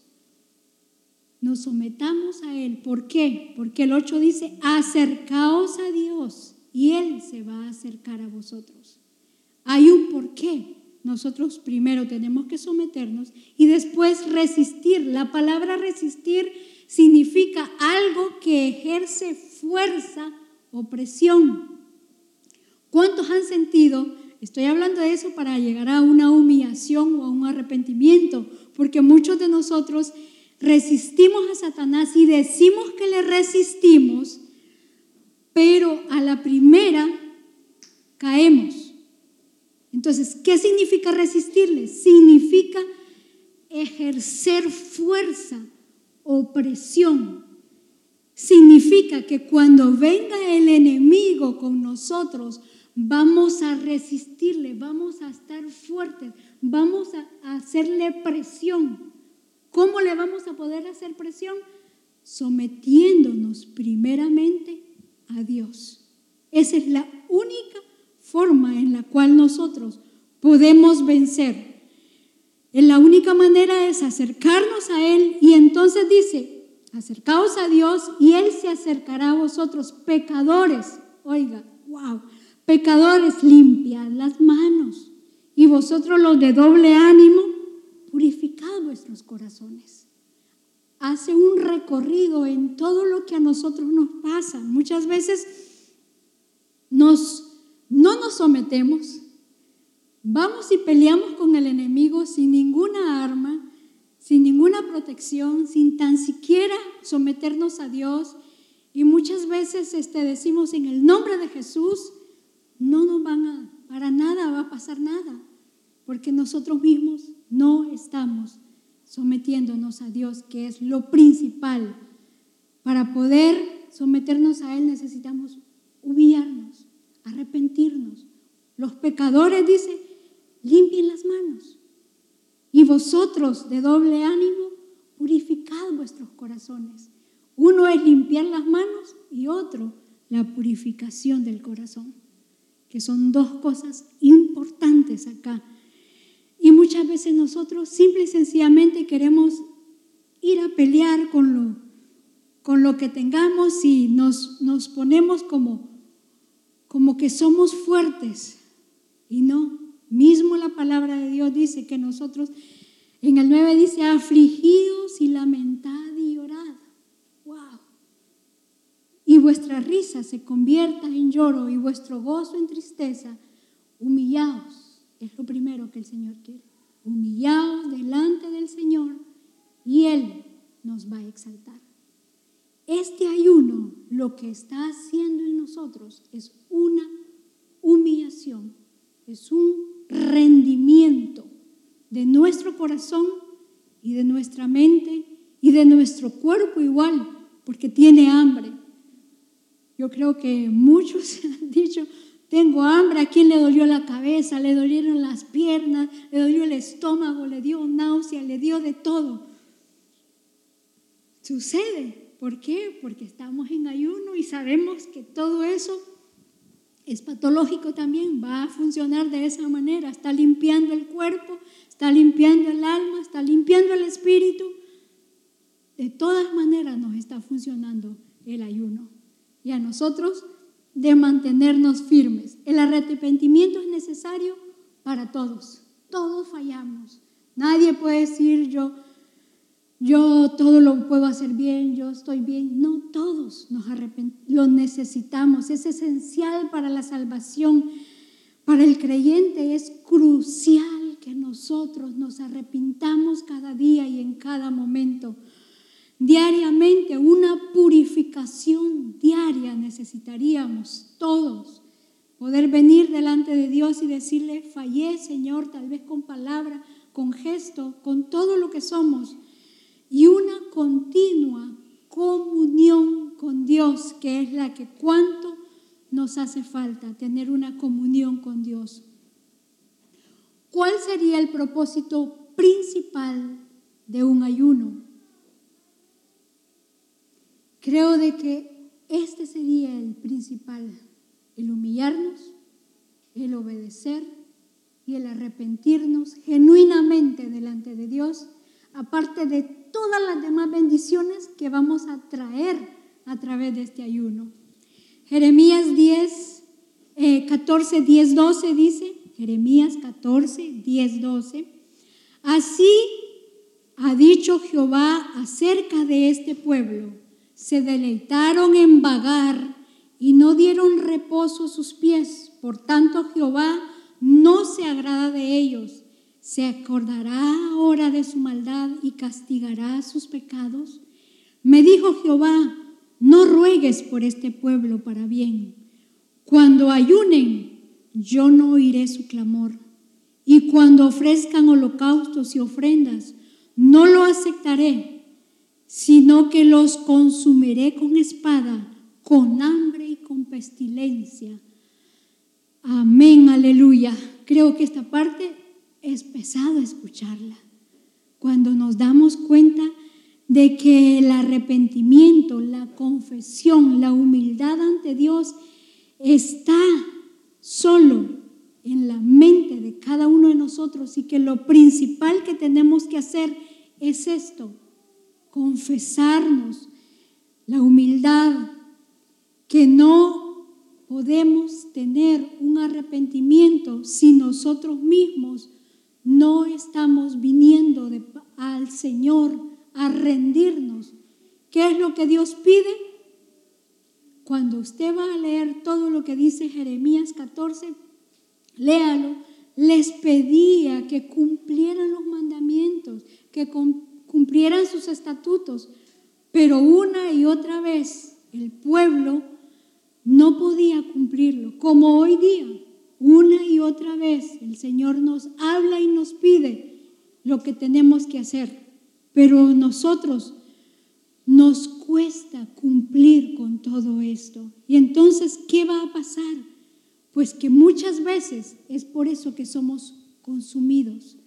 nos sometamos a Él. ¿Por qué? Porque el 8 dice, acercaos a Dios y Él se va a acercar a vosotros. Hay un por qué. Nosotros primero tenemos que someternos y después resistir. La palabra resistir significa algo que ejerce fuerza o presión. ¿Cuántos han sentido? Estoy hablando de eso para llegar a una humillación o a un arrepentimiento, porque muchos de nosotros resistimos a Satanás y decimos que le resistimos, pero a la primera caemos. Entonces, ¿qué significa resistirle? Significa ejercer fuerza o. Significa que cuando venga el enemigo con nosotros, vamos a resistirle, vamos a estar fuertes, vamos a hacerle presión. ¿Cómo le vamos a poder hacer presión? Sometiéndonos primeramente a Dios. Esa es la única forma en la cual nosotros podemos vencer. En la única manera es acercarnos a Él y entonces dice, acercaos a Dios y Él se acercará a vosotros, pecadores. Oiga, wow, pecadores, limpiad las manos. Y vosotros los de doble ánimo, purificad vuestros corazones. Hace un recorrido en todo lo que a nosotros nos pasa. Muchas veces nos, no nos sometemos, vamos y peleamos con el enemigo sin ninguna arma, sin ninguna protección, sin tan siquiera someternos a Dios. Y muchas veces este, decimos en el nombre de Jesús, no nos van a, para nada va a pasar nada, porque nosotros mismos no estamos sometiéndonos a Dios, que es lo principal. Para poder someternos a Él necesitamos humillarnos, arrepentirnos. Los pecadores, dice, limpien las manos. Y vosotros de doble ánimo, purificad vuestros corazones. Uno es limpiar las manos y otro la purificación del corazón, que son dos cosas importantes acá y muchas veces nosotros simple y sencillamente queremos ir a pelear con lo, con lo que tengamos y nos, nos ponemos como, como que somos fuertes. Y no, mismo la palabra de Dios dice que nosotros, en el 9 dice, afligidos y lamentad y llorad. Y vuestra risa se convierta en lloro y vuestro gozo en tristeza, humillaos es lo primero que el Señor quiere. Humillados delante del Señor y Él nos va a exaltar. Este ayuno lo que está haciendo en nosotros es una humillación, es un rendimiento de nuestro corazón y de nuestra mente y de nuestro cuerpo igual, porque tiene hambre. Yo creo que muchos han dicho, tengo hambre, ¿a quién le dolió la cabeza? Le dolieron las piernas, le dolió el estómago, le dio náusea, le dio de todo. Sucede. ¿Por qué? Porque estamos en ayuno y sabemos que todo eso es patológico también, va a funcionar de esa manera. Está limpiando el cuerpo, está limpiando el alma, está limpiando el espíritu. De todas maneras nos está funcionando el ayuno. Y a nosotros de mantenernos firmes. El arrepentimiento es necesario para todos. Todos fallamos. Nadie puede decir yo, yo todo lo puedo hacer bien, yo estoy bien. No, todos nos lo necesitamos. Es esencial para la salvación. Para el creyente es crucial que nosotros nos arrepintamos cada día y en cada momento diariamente, una purificación diaria necesitaríamos todos. Poder venir delante de Dios y decirle, fallé Señor, tal vez con palabra, con gesto, con todo lo que somos. Y una continua comunión con Dios, que es la que cuánto nos hace falta, tener una comunión con Dios. ¿Cuál sería el propósito principal de un ayuno? Creo de que este sería el principal, el humillarnos, el obedecer y el arrepentirnos genuinamente delante de Dios, aparte de todas las demás bendiciones que vamos a traer a través de este ayuno. Jeremías 10, 14, 10, 12 dice, Jeremías 14, 10, 12, así ha dicho Jehová acerca de este pueblo, se deleitaron en vagar y no dieron reposo a sus pies, por tanto Jehová no se agrada de ellos. ¿Se acordará ahora de su maldad y castigará sus pecados? Me dijo Jehová, no ruegues por este pueblo para bien. Cuando ayunen, yo no oiré su clamor. Y cuando ofrezcan holocaustos y ofrendas, no lo aceptaré, sino que los consumiré con espada, con hambre y con pestilencia. Amén, aleluya. Creo que esta parte es pesado escucharla. Cuando nos damos cuenta de que el arrepentimiento, la confesión, la humildad ante Dios está solo en la mente de cada uno de nosotros y que lo principal que tenemos que hacer es esto, confesarnos, la humildad, que no podemos tener un arrepentimiento si nosotros mismos no estamos viniendo al Señor a rendirnos. ¿Qué es lo que Dios pide? Cuando usted va a leer todo lo que dice Jeremías 14, léalo. Les pedía que cumplieran los mandamientos, que cumplieran sus estatutos, pero una y otra vez el pueblo no podía cumplirlo, como hoy día, una y otra vez el Señor nos habla y nos pide lo que tenemos que hacer, pero nosotros nos cuesta cumplir con todo esto. Y entonces, ¿qué va a pasar? Pues que muchas veces es por eso que somos consumidos,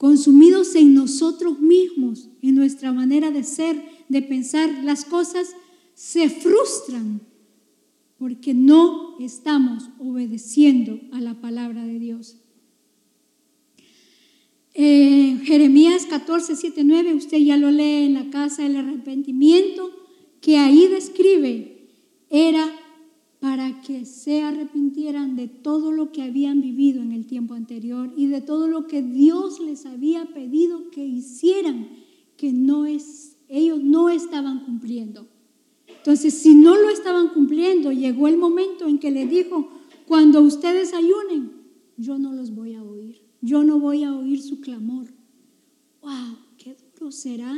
consumidos en nosotros mismos, en nuestra manera de ser, de pensar. Las cosas se frustran porque no estamos obedeciendo a la palabra de Dios. Jeremías 14, 7, 9, usted ya lo lee en la casa del arrepentimiento, que ahí describe, era para que se arrepintieran de todo lo que habían vivido en el tiempo anterior y de todo lo que Dios les había pedido que hicieran, que ellos no estaban cumpliendo. Entonces, si no lo estaban cumpliendo, llegó el momento en que le dijo, cuando ustedes ayunen, yo no los voy a oír, yo no voy a oír su clamor. ¡Wow! ¡Qué duro será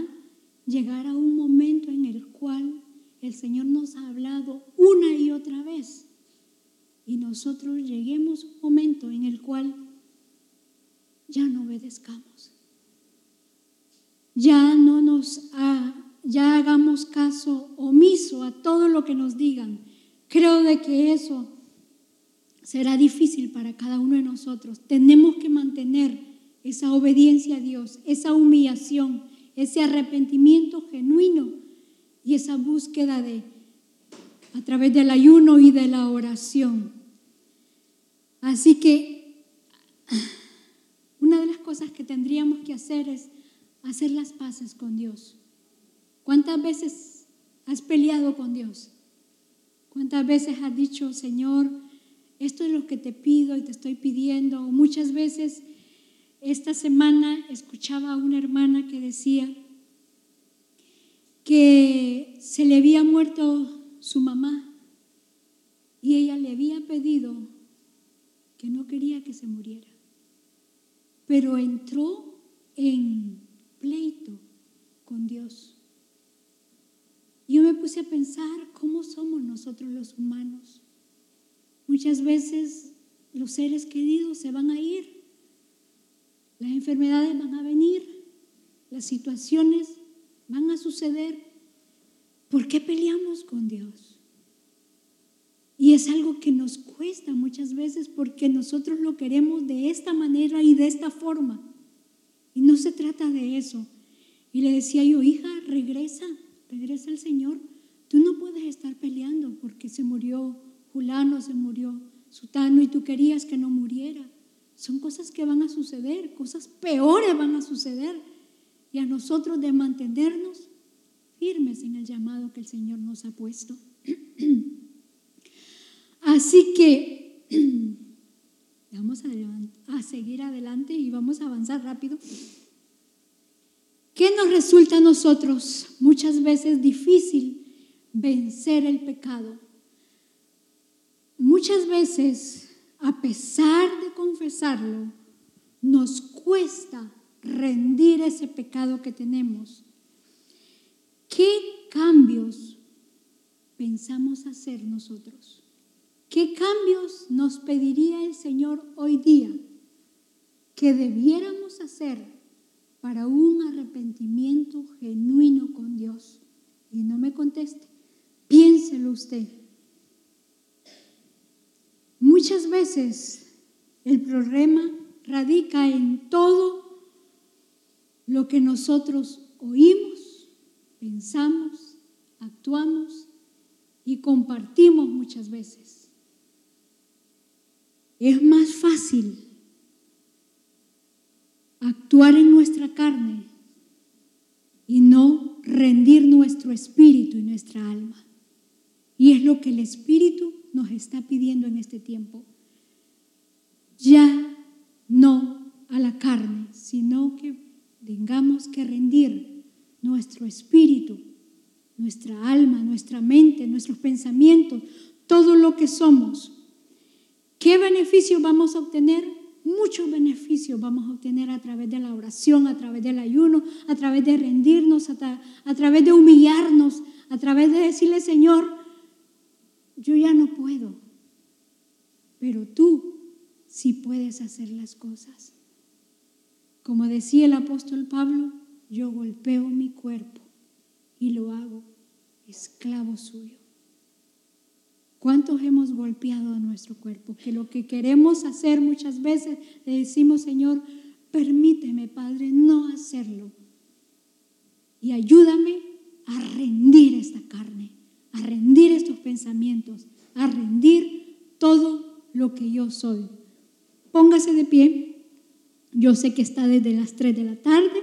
llegar a un momento en el cual el Señor nos ha hablado una y otra vez y nosotros lleguemos un momento en el cual ya no obedezcamos, ya no nos ha ya hagamos caso omiso a todo lo que nos digan. Creo de que eso será difícil para cada uno de nosotros. Tenemos que mantener esa obediencia a Dios, esa humillación, ese arrepentimiento genuino y esa búsqueda de a través del ayuno y de la oración. Así que una de las cosas que tendríamos que hacer es hacer las paces con Dios. ¿Cuántas veces has peleado con Dios? ¿Cuántas veces has dicho, Señor, esto es lo que te pido y te estoy pidiendo? muchas veces esta semana escuchaba a una hermana que decía que se le había muerto su mamá y ella le había pedido que no quería que se muriera, pero entró en pleito con Dios. Yo me puse a pensar cómo somos nosotros los humanos. Muchas veces los seres queridos se van a ir, las enfermedades van a venir, las situaciones van a suceder, ¿Por qué peleamos con Dios? Y es algo que nos cuesta muchas veces porque nosotros lo queremos de esta manera y de esta forma. Y no se trata de eso. Y le decía yo, hija, regresa, regresa al Señor. Tú no puedes estar peleando porque se murió Julano, se murió Sutano y tú querías que no muriera. Son cosas que van a suceder, cosas peores van a suceder. Y a nosotros de mantenernos firmes en el llamado que el Señor nos ha puesto. Así que vamos a, seguir adelante y vamos a avanzar rápido. ¿Qué nos resulta a nosotros muchas veces difícil vencer el pecado? Muchas veces, a pesar de confesarlo, nos cuesta rendir ese pecado que tenemos. ¿Qué cambios pensamos hacer nosotros? ¿Qué cambios nos pediría el Señor hoy día que debiéramos hacer para un arrepentimiento genuino con Dios. Y no me conteste, piénselo usted. Muchas veces el problema radica en todo lo que nosotros oímos, pensamos, actuamos y compartimos muchas veces. Es más fácil actuar en nuestra carne y no rendir nuestro espíritu y nuestra alma. Y es lo que el espíritu nos está pidiendo en este tiempo. Ya no a la carne, sino que tengamos que rendir nuestro espíritu, nuestra alma, nuestra mente, nuestros pensamientos, todo lo que somos. ¿Qué beneficio vamos a obtener? muchos beneficios vamos a obtener a través de la oración, a través del ayuno, a través de rendirnos, a, través de humillarnos, a través de decirle, Señor, yo ya no puedo, pero tú sí puedes hacer las cosas. Como decía el apóstol Pablo, yo golpeo mi cuerpo y lo hago esclavo suyo. ¿Cuántos hemos golpeado a nuestro cuerpo? Que lo que queremos hacer muchas veces le decimos, Señor, permíteme, Padre, no hacerlo. Y ayúdame a rendir esta carne, a rendir estos pensamientos, a rendir todo lo que yo soy. Póngase de pie. Yo sé que está desde las 3 de la tarde.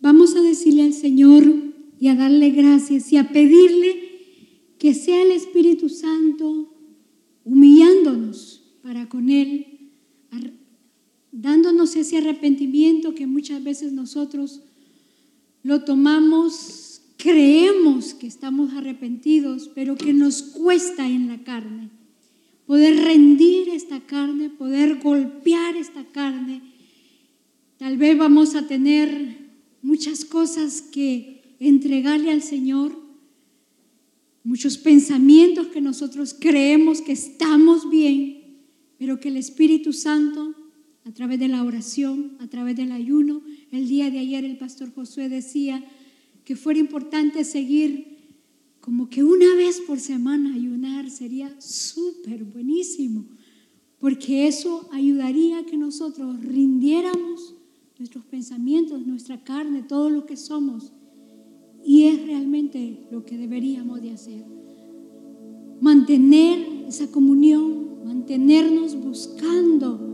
Vamos a decirle al Señor y a darle gracias y a pedirle que sea el Espíritu Santo humillándonos para con Él, dándonos ese arrepentimiento que muchas veces nosotros lo tomamos, creemos que estamos arrepentidos, pero que nos cuesta en la carne. Poder rendir esta carne, poder golpear esta carne. Tal vez vamos a tener muchas cosas que entregarle al Señor, muchos pensamientos que nosotros creemos que estamos bien, pero que el Espíritu Santo, a través de la oración, a través del ayuno, el día de ayer el pastor Josué decía que fuera importante seguir como que una vez por semana ayunar sería súper buenísimo, porque eso ayudaría a que nosotros rindiéramos nuestros pensamientos, nuestra carne, todo lo que somos. Y es realmente lo que deberíamos de hacer. Mantener esa comunión, mantenernos buscando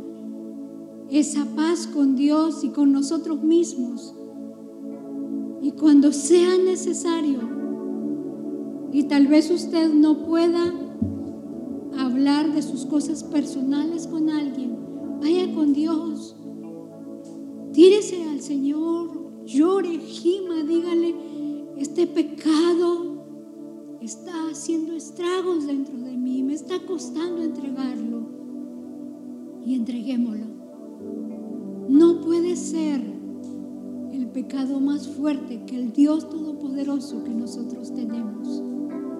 esa paz con Dios y con nosotros mismos. Y cuando sea necesario, y tal vez usted no pueda hablar de sus cosas personales con alguien, vaya con Dios Tírese al Señor, llore, gima, dígale, este pecado está haciendo estragos dentro de mí, me está costando entregarlo. Y entreguémoslo. Ser el pecado más fuerte que el Dios Todopoderoso que nosotros tenemos.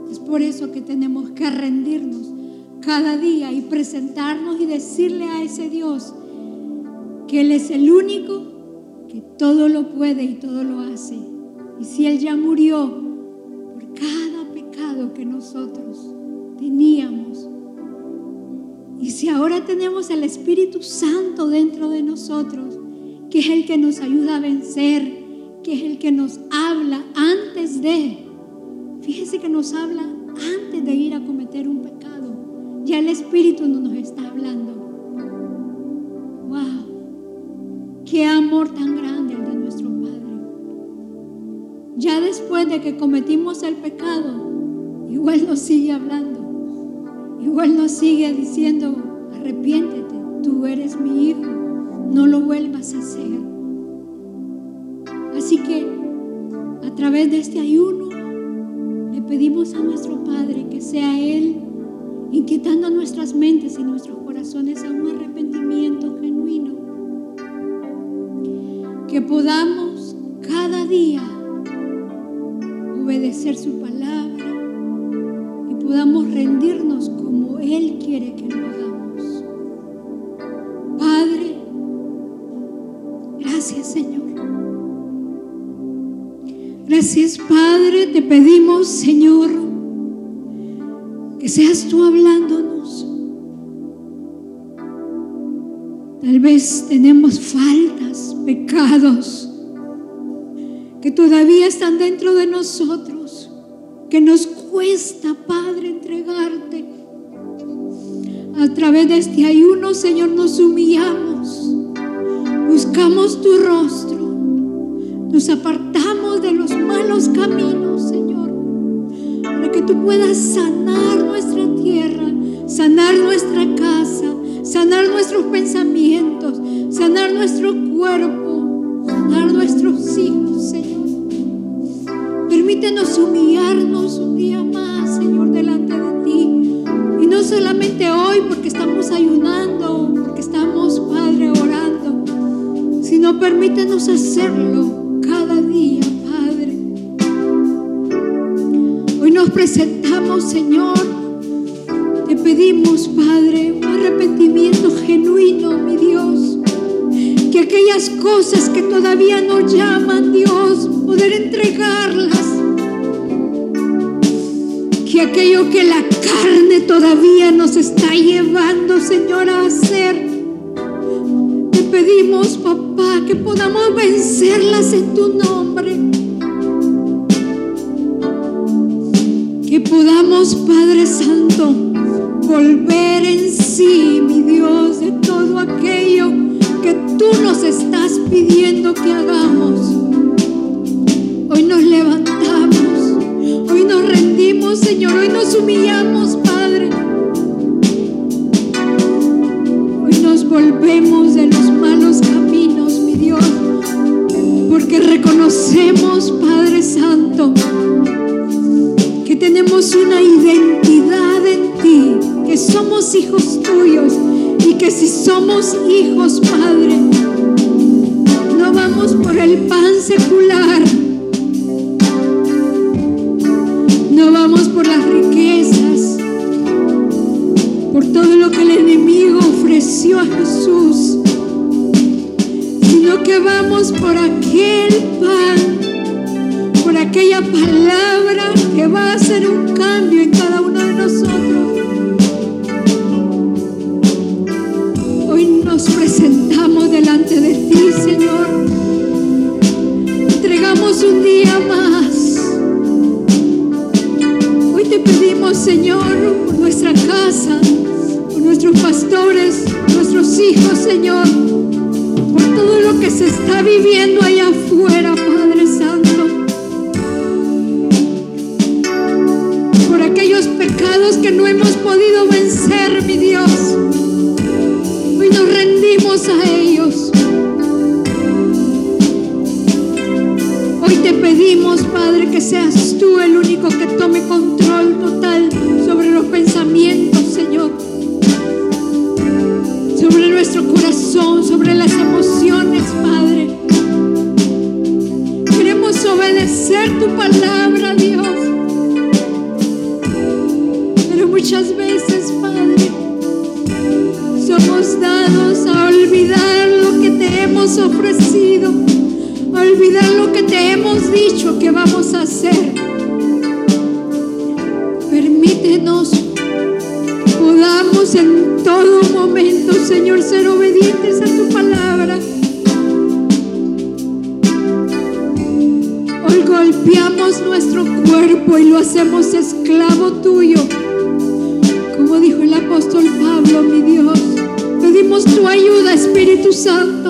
Es por eso que tenemos que rendirnos cada día y presentarnos y decirle a ese Dios que Él es el único que todo lo puede y todo lo hace. Y si Él ya murió por cada pecado que nosotros teníamos, y si ahora tenemos el Espíritu Santo dentro de nosotros, que es el que nos ayuda a vencer, que es el que nos habla antes de, fíjese que nos habla antes de ir a cometer un pecado. Ya el Espíritu no nos está hablando. ¡Wow! ¡Qué amor tan grande el de nuestro Padre! Ya después de que cometimos el pecado, igual nos sigue hablando. Igual nos sigue diciendo, arrepiéntete, tú eres mi hijo, no lo vuelvas a hacer. Así que a través de este ayuno le pedimos a nuestro Padre que sea Él inquietando nuestras mentes y nuestros corazones a un arrepentimiento genuino. Que podamos cada día obedecer su palabra y podamos rendirnos como Él quiere que lo Gracias Padre, te pedimos Señor que seas tú hablándonos. Tal vez tenemos faltas, pecados que todavía están dentro de nosotros, que nos cuesta, Padre, entregarte. A través de este ayuno, Señor, nos humillamos, buscamos tu rostro, nos apartamos los caminos, Señor, para que tú puedas sanar nuestra tierra, sanar nuestra casa, sanar nuestros pensamientos, sanar nuestro cuerpo, sanar nuestros hijos, Señor. Permítenos humillarnos un día más, Señor, delante de ti. Y no solamente hoy porque estamos ayunando, porque estamos, Padre, orando, sino permítenos hacerlo Señor. Te pedimos, Padre, un arrepentimiento genuino, mi Dios. Que aquellas cosas que todavía nos llaman, Dios, poder entregarlas que aquello que la carne todavía nos está llevando, Señor, a hacer. Te pedimos, papá, que podamos vencerlas en tu nombre. Volver en sí, si somos hijos, Padre, no vamos por el pan secular, no vamos por las riquezas, por todo lo que el enemigo ofreció a Jesús, sino que vamos por aquel pan, por aquella palabra que va a hacer un cambio en cada uno de nosotros. Presentamos delante de ti, Señor. Entregamos un día más. Hoy te pedimos, Señor, por nuestra casa, por nuestros pastores, nuestros hijos, Señor, por todo lo que se está viviendo allá afuera, que tome control total sobre los pensamientos, Señor. Sobre nuestro corazón, sobre las emociones, Padre. Queremos obedecer tu palabra, Dios. muchas veces, Padre, somos dados a olvidar lo que te hemos ofrecido, a olvidar lo que te hemos dicho que vamos a hacer. Obedientes a tu palabra. Hoy golpeamos nuestro cuerpo y lo hacemos esclavo tuyo. Como dijo el apóstol Pablo, mi Dios, pedimos tu ayuda, Espíritu Santo.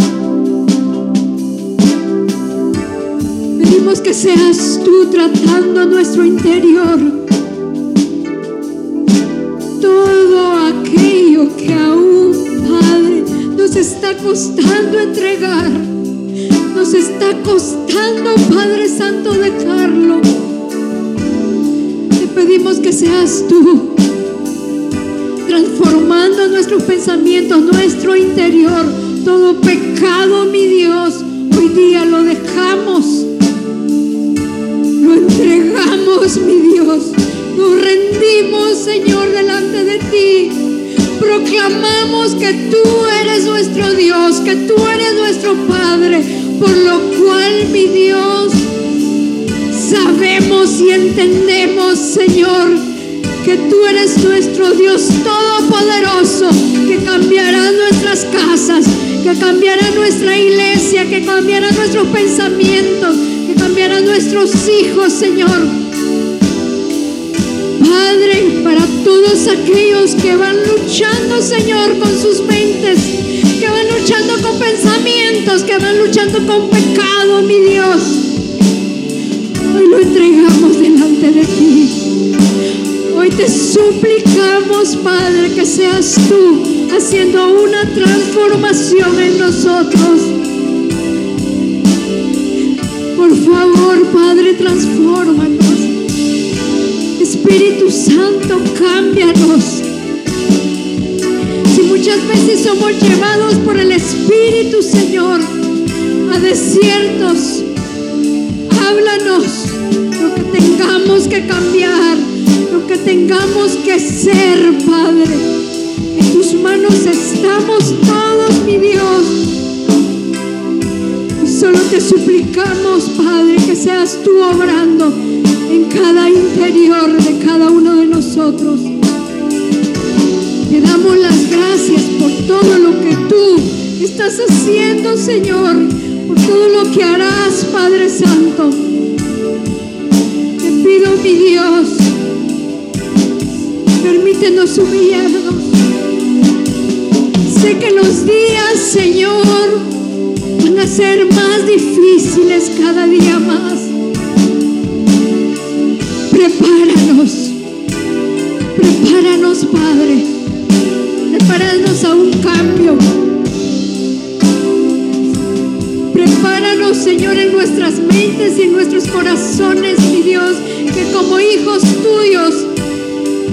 Pedimos que seas tú tratando nuestro interior está costando entregar. Nos está costando, Padre Santo, dejarlo. Te pedimos que seas tú transformando nuestros pensamientos, nuestro interior. Todo pecado, mi Dios, hoy día lo dejamos. Lo entregamos, mi Dios. Nos rendimos, Señor, delante de ti proclamamos que tú eres nuestro Dios, que tú eres nuestro Padre, por lo cual, mi Dios, sabemos y entendemos, Señor, que tú eres nuestro Dios todopoderoso, que cambiará nuestras casas, que cambiará nuestra iglesia, que cambiará nuestros pensamientos, que cambiará nuestros hijos, Señor Padre, para todos aquellos que van luchando, Señor, con sus mentes, que van luchando con pensamientos, que van luchando con pecado, mi Dios. Hoy lo entregamos delante de ti. Hoy te suplicamos, Padre, que seas tú haciendo una transformación en nosotros. Por favor, Padre, transfórmanos. Espíritu Santo, cámbianos. Si muchas veces somos llevados por el Espíritu, Señor, a desiertos, háblanos lo que tengamos que cambiar, lo que tengamos que ser, Padre. En tus manos estamos todos, mi Dios. Solo te suplicamos, Padre, que seas tú obrando en cada interior de cada uno de nosotros. Te damos las gracias por todo lo que tú estás haciendo, Señor, por todo lo que harás, Padre Santo. Te pido, mi Dios, permítenos humillarnos. Sé que los días, Señor, van a ser más difíciles cada día más. Prepáranos. Prepáranos, Padre. Prepáranos a un cambio. Prepáranos, Señor, en nuestras mentes y en nuestros corazones, mi Dios, que como hijos tuyos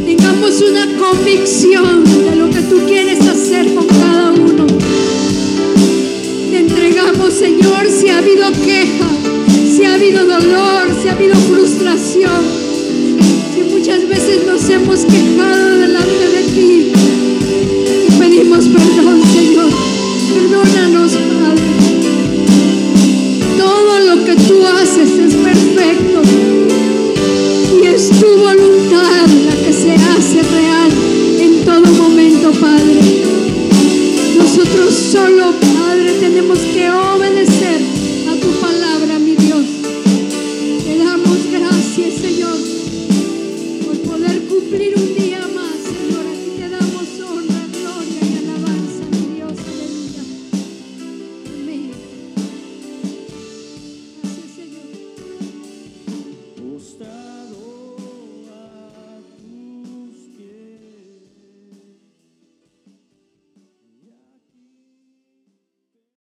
tengamos una convicción de lo que tú quieres hacer con cada uno. Te entregamos, Señor, si ha habido queja, si ha habido dolor, si ha habido frustración muchas veces nos hemos quejado delante de ti y pedimos perdón, Señor. Perdónanos, Padre. Todo lo que tú haces es perfecto y es tu voluntad la que se hace real en todo momento, Padre. Nosotros solo, Padre, tenemos que obedecer